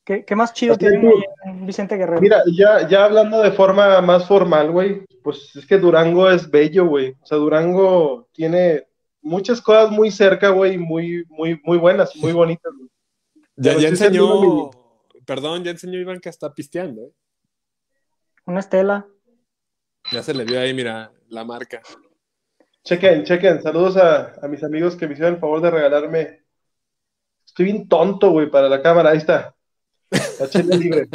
¿Qué, qué más chido en Vicente Guerrero? Mira, ya, ya hablando de forma más formal, güey, pues es que Durango es bello, güey. O sea, Durango tiene muchas cosas muy cerca, güey, muy, muy, muy buenas, muy bonitas, güey. Ya, ya enseñó, perdón, ya enseñó Iván que está pisteando. ¿eh? Una estela. Ya se le vio ahí, mira, la marca. Chequen, chequen. Saludos a, a mis amigos que me hicieron el favor de regalarme. Estoy bien tonto, güey, para la cámara. Ahí está. La chela libre.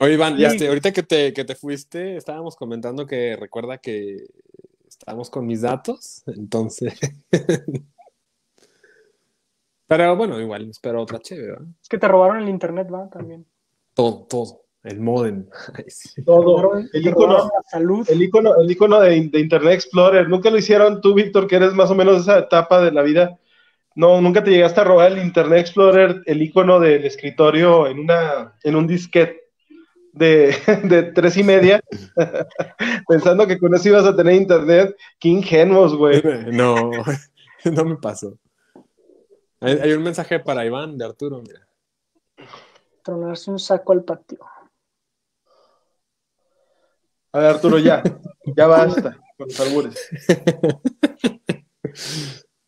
Oye, Iván, ya Sí. este, ahorita que te, que te fuiste, estábamos comentando que recuerda que estábamos con mis datos, entonces. Pero bueno, igual, espero otra chévere, ¿verdad? Es que te robaron el internet, ¿va? También. Todo, todo. El modem. Ay, sí. Todo. El icono, la salud. el icono, el icono de, de Internet Explorer. Nunca lo hicieron tú, Víctor, que eres más o menos de esa etapa de la vida. No, nunca te llegaste a robar el Internet Explorer, el icono del escritorio en una, en un disquete de, de tres y media, pensando que con eso ibas a tener internet. Qué ingenuos, güey. No, no me pasó. Hay, hay un mensaje para Iván de Arturo, mira. Tronarse un saco al patio. A ver, Arturo, ya. Ya basta con los albures.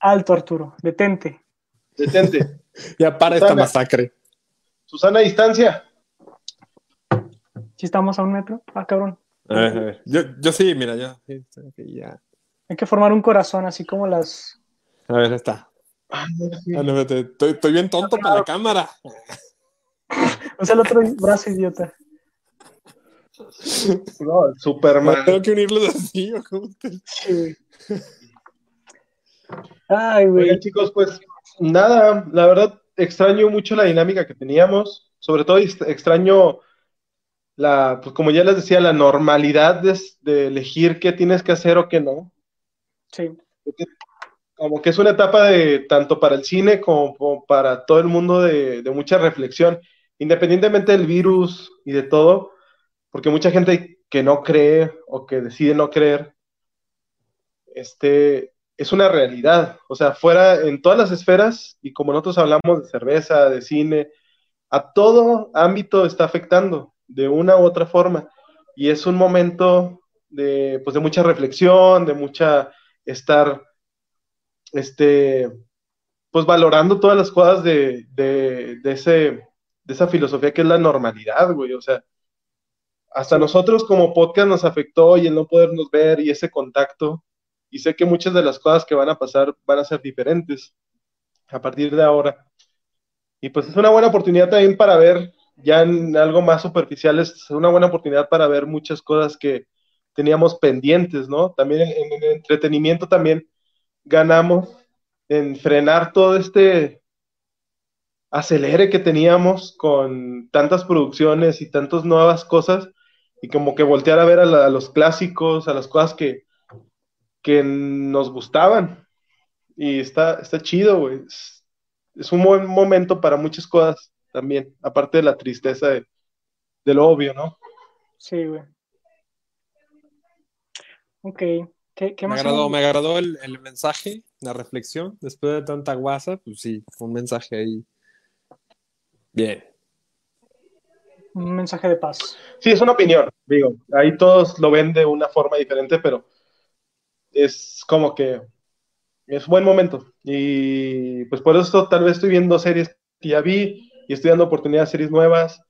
Alto, Arturo. Detente. Detente. Ya para esta masacre. Susana, distancia. Si estamos a un metro. Ah, cabrón. A ver, a ver. Yo, yo sí, mira, ya. sí, ya. Hay que formar un corazón, así como las. A ver, está. Ah, no, estoy, estoy, bien tonto para la cámara. O sea, el otro brazo idiota. No, Superman. Tengo que unirlos así, ¿o cómo Sí, Ay, güey. chicos, pues nada, la verdad extraño mucho la dinámica que teníamos. Sobre todo extraño la, pues como ya les decía, la normalidad de, elegir qué tienes que hacer o qué no. Sí. como que es una etapa de tanto para el cine como, para todo el mundo de, de mucha reflexión, independientemente del virus y de todo, porque mucha gente que no cree o que decide no creer, este, es una realidad. O sea, fuera en todas las esferas, y como nosotros hablamos de cerveza, de cine, a todo ámbito está afectando de una u otra forma. Y es un momento de, pues, de mucha reflexión, de mucha estar, este, pues valorando todas las cosas de, de, de, ese, de esa filosofía que es la normalidad, güey. O sea, hasta nosotros como podcast nos afectó y el no podernos ver y ese contacto. Y sé que muchas de las cosas que van a pasar van a ser diferentes a partir de ahora. Y pues es una buena oportunidad también para ver, ya en algo más superficial, es una buena oportunidad para ver muchas cosas que teníamos pendientes, ¿no? También en, el entretenimiento también ganamos en frenar todo este acelere que teníamos con tantas producciones y tantas nuevas cosas y como que voltear a ver a, los clásicos, a las cosas que, que nos gustaban. Y está, está chido, güey. Es, un buen momento para muchas cosas también, aparte de la tristeza de, lo obvio, ¿no? Sí, güey. Ok. ¿Qué, me, agradó, me agradó el, el, mensaje, la reflexión. Después de tanta guasa, pues sí, un mensaje ahí. Bien un mensaje de paz. Sí, es una opinión, digo, ahí todos lo ven de una forma diferente, pero es como que es un buen momento. Y pues por eso tal vez estoy viendo series que ya vi y estoy dando oportunidad a series nuevas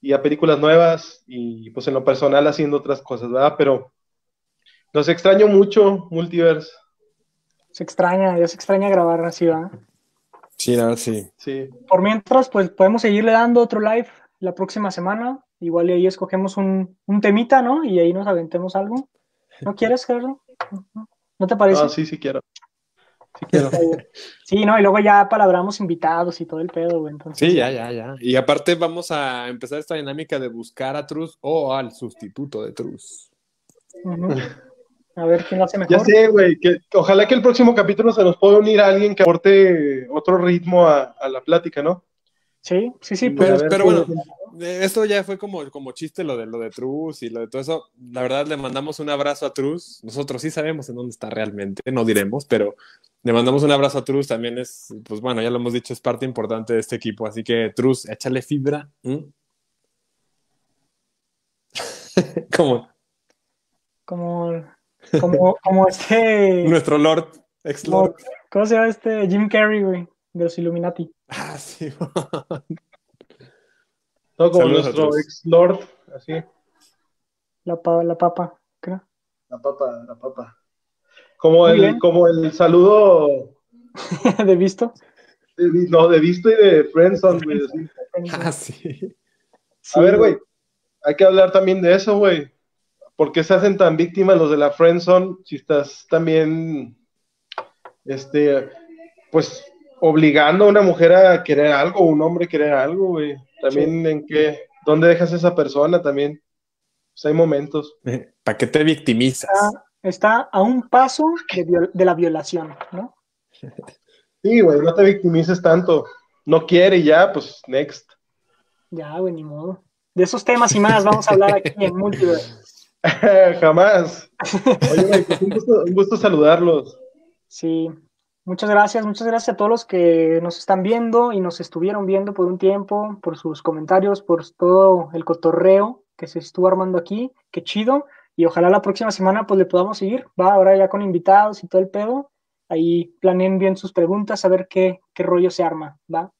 y a películas nuevas y pues en lo personal haciendo otras cosas, ¿verdad? Pero los extraño mucho, Multiverse. Se extraña, ya se extraña grabar así, ¿verdad? Sí, verdad, sí. Sí. Por mientras, pues podemos seguirle dando otro live la próxima semana. Igual ahí escogemos un, un temita, ¿no? Y ahí nos aventemos algo. ¿No quieres, Gerardo? ¿No te parece? Ah, sí, sí quiero. Sí quiero. Sí, no, y luego ya palabramos invitados y todo el pedo, güey. sí, ya, ya, ya. Y aparte vamos a empezar esta dinámica de buscar a Truz o al sustituto de Truz. A ver quién lo hace mejor. Ya sé, güey. Que, ojalá que el próximo capítulo se nos pueda unir a alguien que aporte otro ritmo a, a la plática, ¿no? Sí, sí, sí. Pues, pero, bueno, esto ya fue como, como chiste lo de lo de Truz y lo de todo eso. La verdad, le mandamos un abrazo a Truz. Nosotros sí sabemos en dónde está realmente, no diremos, pero le mandamos un abrazo a Truz. También es, pues bueno, ya lo hemos dicho, es parte importante de este equipo. Así que, Truz, échale fibra. ¿Cómo? Como, como, como este. Nuestro Lord, ex Lord. ¿Cómo se llama este? Jim Carrey, güey, de los Illuminati. Ah, sí. no, como nuestro ex Lord, así. La, la papa, creo. La papa, la papa. Como, el, como el saludo. ¿De visto? no, de visto y de Friendson, güey. Ah, sí. A ver, güey. Hay que hablar también de eso, güey. ¿Por qué se hacen tan víctimas los de la Friendzone si estás también, este, pues obligando a una mujer a querer algo, un hombre a querer algo, güey. También en qué, ¿dónde dejas a esa persona también? Pues hay momentos. ¿Para qué te victimizas? Está, a un paso de, la violación, ¿no? Sí, güey, no te victimices tanto. No quiere ya, pues next. Ya, güey, ni modo. De esos temas y más vamos a hablar aquí en Multiverse. Jamás. Oye, güey, pues un gusto, un gusto saludarlos. Sí, Muchas gracias, muchas gracias a todos los que nos están viendo y nos estuvieron viendo por un tiempo, por sus comentarios, por todo el cotorreo que se estuvo armando aquí. Qué chido. Y ojalá la próxima semana pues le podamos seguir. Va ahora ya con invitados y todo el pedo. Ahí planeen bien sus preguntas, a ver qué, qué rollo se arma. Va.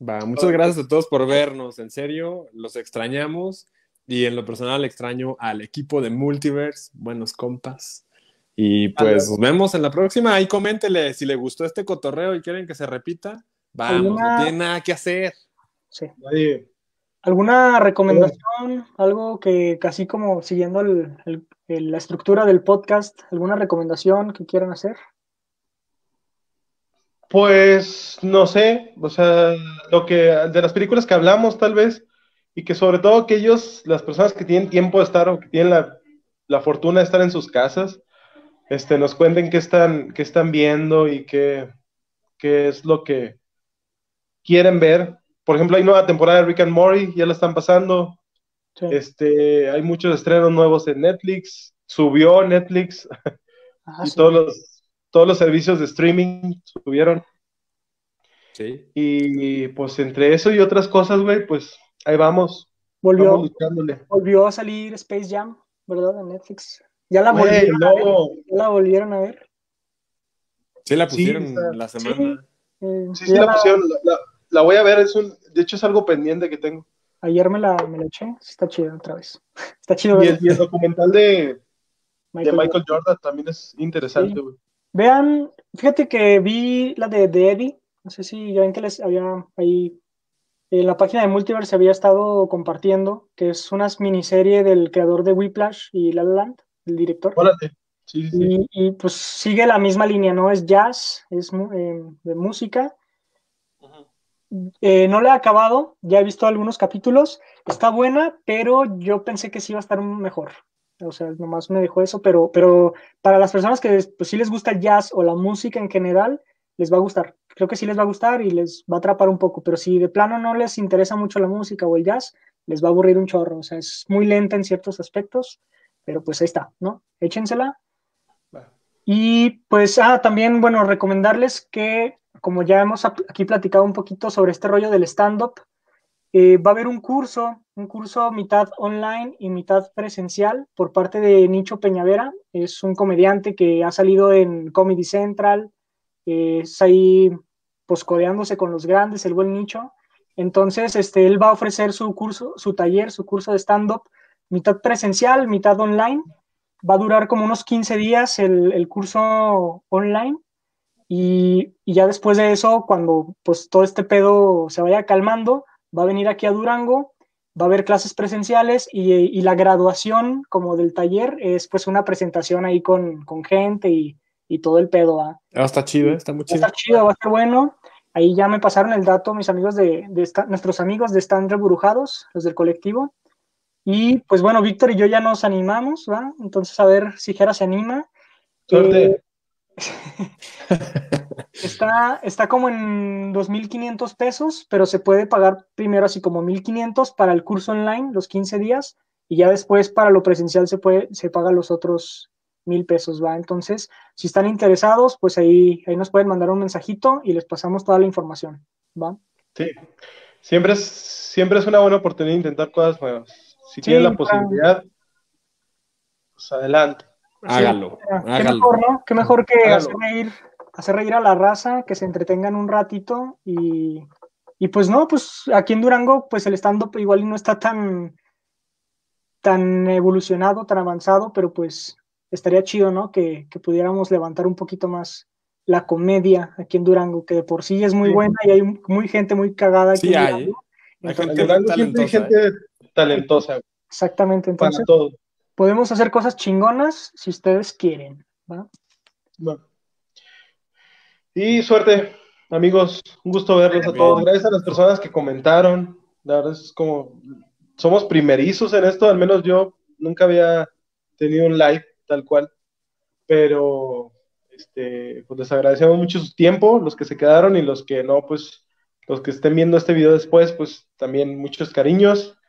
Va, muchas gracias a todos por vernos. En serio, los extrañamos. Y en lo personal extraño al equipo de Multiverse, buenos compas. Y pues nos vemos en la próxima. Ahí coméntele si le gustó este cotorreo y quieren que se repita. Vamos, no tiene nada que hacer. Sí. ¿Alguna recomendación? Algo que casi como siguiendo la estructura del podcast, ¿alguna recomendación que quieran hacer? Pues no sé, o sea, lo que de las películas que hablamos tal vez, y que sobre todo aquellos, las personas que tienen tiempo de estar o que tienen la, fortuna de estar en sus casas, este, nos cuenten qué están, qué están viendo y qué, qué es lo que quieren ver. Por ejemplo, hay nueva temporada de Rick and Morty, ya la están pasando. Este, hay muchos estrenos nuevos en Netflix, subió Netflix ah, y todos los todos los servicios de streaming subieron. Sí. Y pues entre eso y otras cosas, güey, pues ahí vamos. Volvió, volvió a salir Space Jam, ¿verdad? En Netflix. Ya la, volvieron, a ver, ¿Ya la volvieron a ver. Sí, la pusieron la semana. Sí, sí, la, pusieron. La, voy a ver, es un, de hecho es algo pendiente que tengo. Ayer me la, me la eché, está chido otra vez. Está chido. Y el, y el documental de Michael, de Michael Jordan. también es interesante, güey. Vean, fíjate que vi la de, Eddie, no sé si ya ven que les había ahí en la página de Multiverse había estado compartiendo, que es una miniserie del creador de Whiplash y La La Land, el director. Sí, sí, Y, pues sigue la misma línea, ¿no? Es jazz, es eh, de música. Eh, no la he acabado, ya he visto algunos capítulos, está buena, pero yo pensé que sí iba a estar mejor o sea, nomás me dejó eso, pero, pero para las personas que pues, sí les gusta el jazz o la música en general, les va a gustar. Creo que sí les va a gustar y les va a atrapar un poco, pero si de plano no les interesa mucho la música o el jazz, les va a aburrir un chorro. O sea, es muy lenta en ciertos aspectos, pero pues ahí está, ¿no? Échensela. Y pues, ah, también, bueno, recomendarles que, como ya hemos aquí platicado un poquito sobre este rollo del stand-up, eh, va a haber un curso, un curso mitad online y mitad presencial por parte de Nicho Peñavera. Es un comediante que ha salido en Comedy Central, eh, es ahí poscodeándose con los grandes, el buen Nicho. Entonces, este, él va a ofrecer su curso, su taller, su curso de stand-up, mitad presencial, mitad online. Va a durar como unos 15 días el, curso online. Y, y, ya después de eso, cuando pues todo este pedo se vaya calmando, va a venir aquí a Durango, va a haber clases presenciales y, la graduación como del taller es pues una presentación ahí con, gente y, todo el pedo. Ah, está chido, está muy chido. Está chido, va a estar bueno. Ahí ya me pasaron el dato mis amigos de, nuestros amigos de Están Reburujados, los del colectivo. Y pues bueno, Víctor y yo ya nos animamos, ¿va? Entonces a ver si Jera se anima. Suerte. está, está como en 2.500 pesos, pero se puede pagar primero así como 1.500 para el curso online, los 15 días, y ya después para lo presencial se, puede, se paga los otros mil pesos, ¿va? Entonces, si están interesados, pues ahí, ahí nos pueden mandar un mensajito y les pasamos toda la información, ¿va? Sí, siempre es, siempre es una buena oportunidad de intentar cosas nuevas. Si tienen la posibilidad, pues adelante. Hágalo, Qué mejor, ¿no? Qué mejor que hacer reír, hacer reír a la raza, que se entretengan un ratito y, pues no, pues aquí en Durango, pues el stand-up igual no está tan, tan evolucionado, tan avanzado, pero pues estaría chido, ¿no? Que, pudiéramos levantar un poquito más la comedia aquí en Durango, que de por sí es muy buena y hay muy gente muy cagada aquí. Sí, hay. Hay gente, talentosa, gente talentosa. Exactamente, entonces. Para todo podemos hacer cosas chingonas si ustedes quieren. Y suerte, amigos. Un gusto verlos a todos. Gracias a las personas que comentaron. La verdad es como somos primerizos en esto, al menos yo nunca había tenido un live tal cual. Pero este, pues les agradecemos mucho su tiempo, los que se quedaron y los que no, pues los que estén viendo este video después, pues también muchos cariños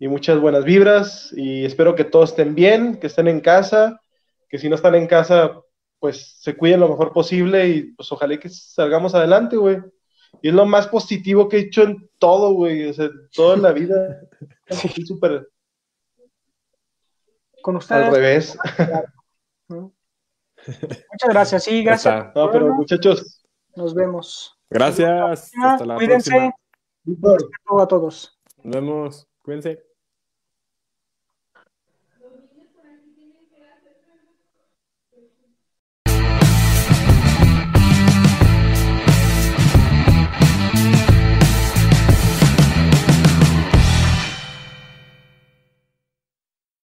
y muchas buenas vibras y espero que todos estén bien, que estén en casa, que si no están en casa, pues se cuiden lo mejor posible y pues ojalá que salgamos adelante, güey. Y es lo más positivo que he hecho en todo, güey, o sea, toda la vida. Sí. súper... Con ustedes. Al revés. Muchas gracias, sí, gracias. No, pero muchachos. Nos vemos. Gracias. Hasta la Cuídense. Próxima. a todos. Nos vemos. Cuídense.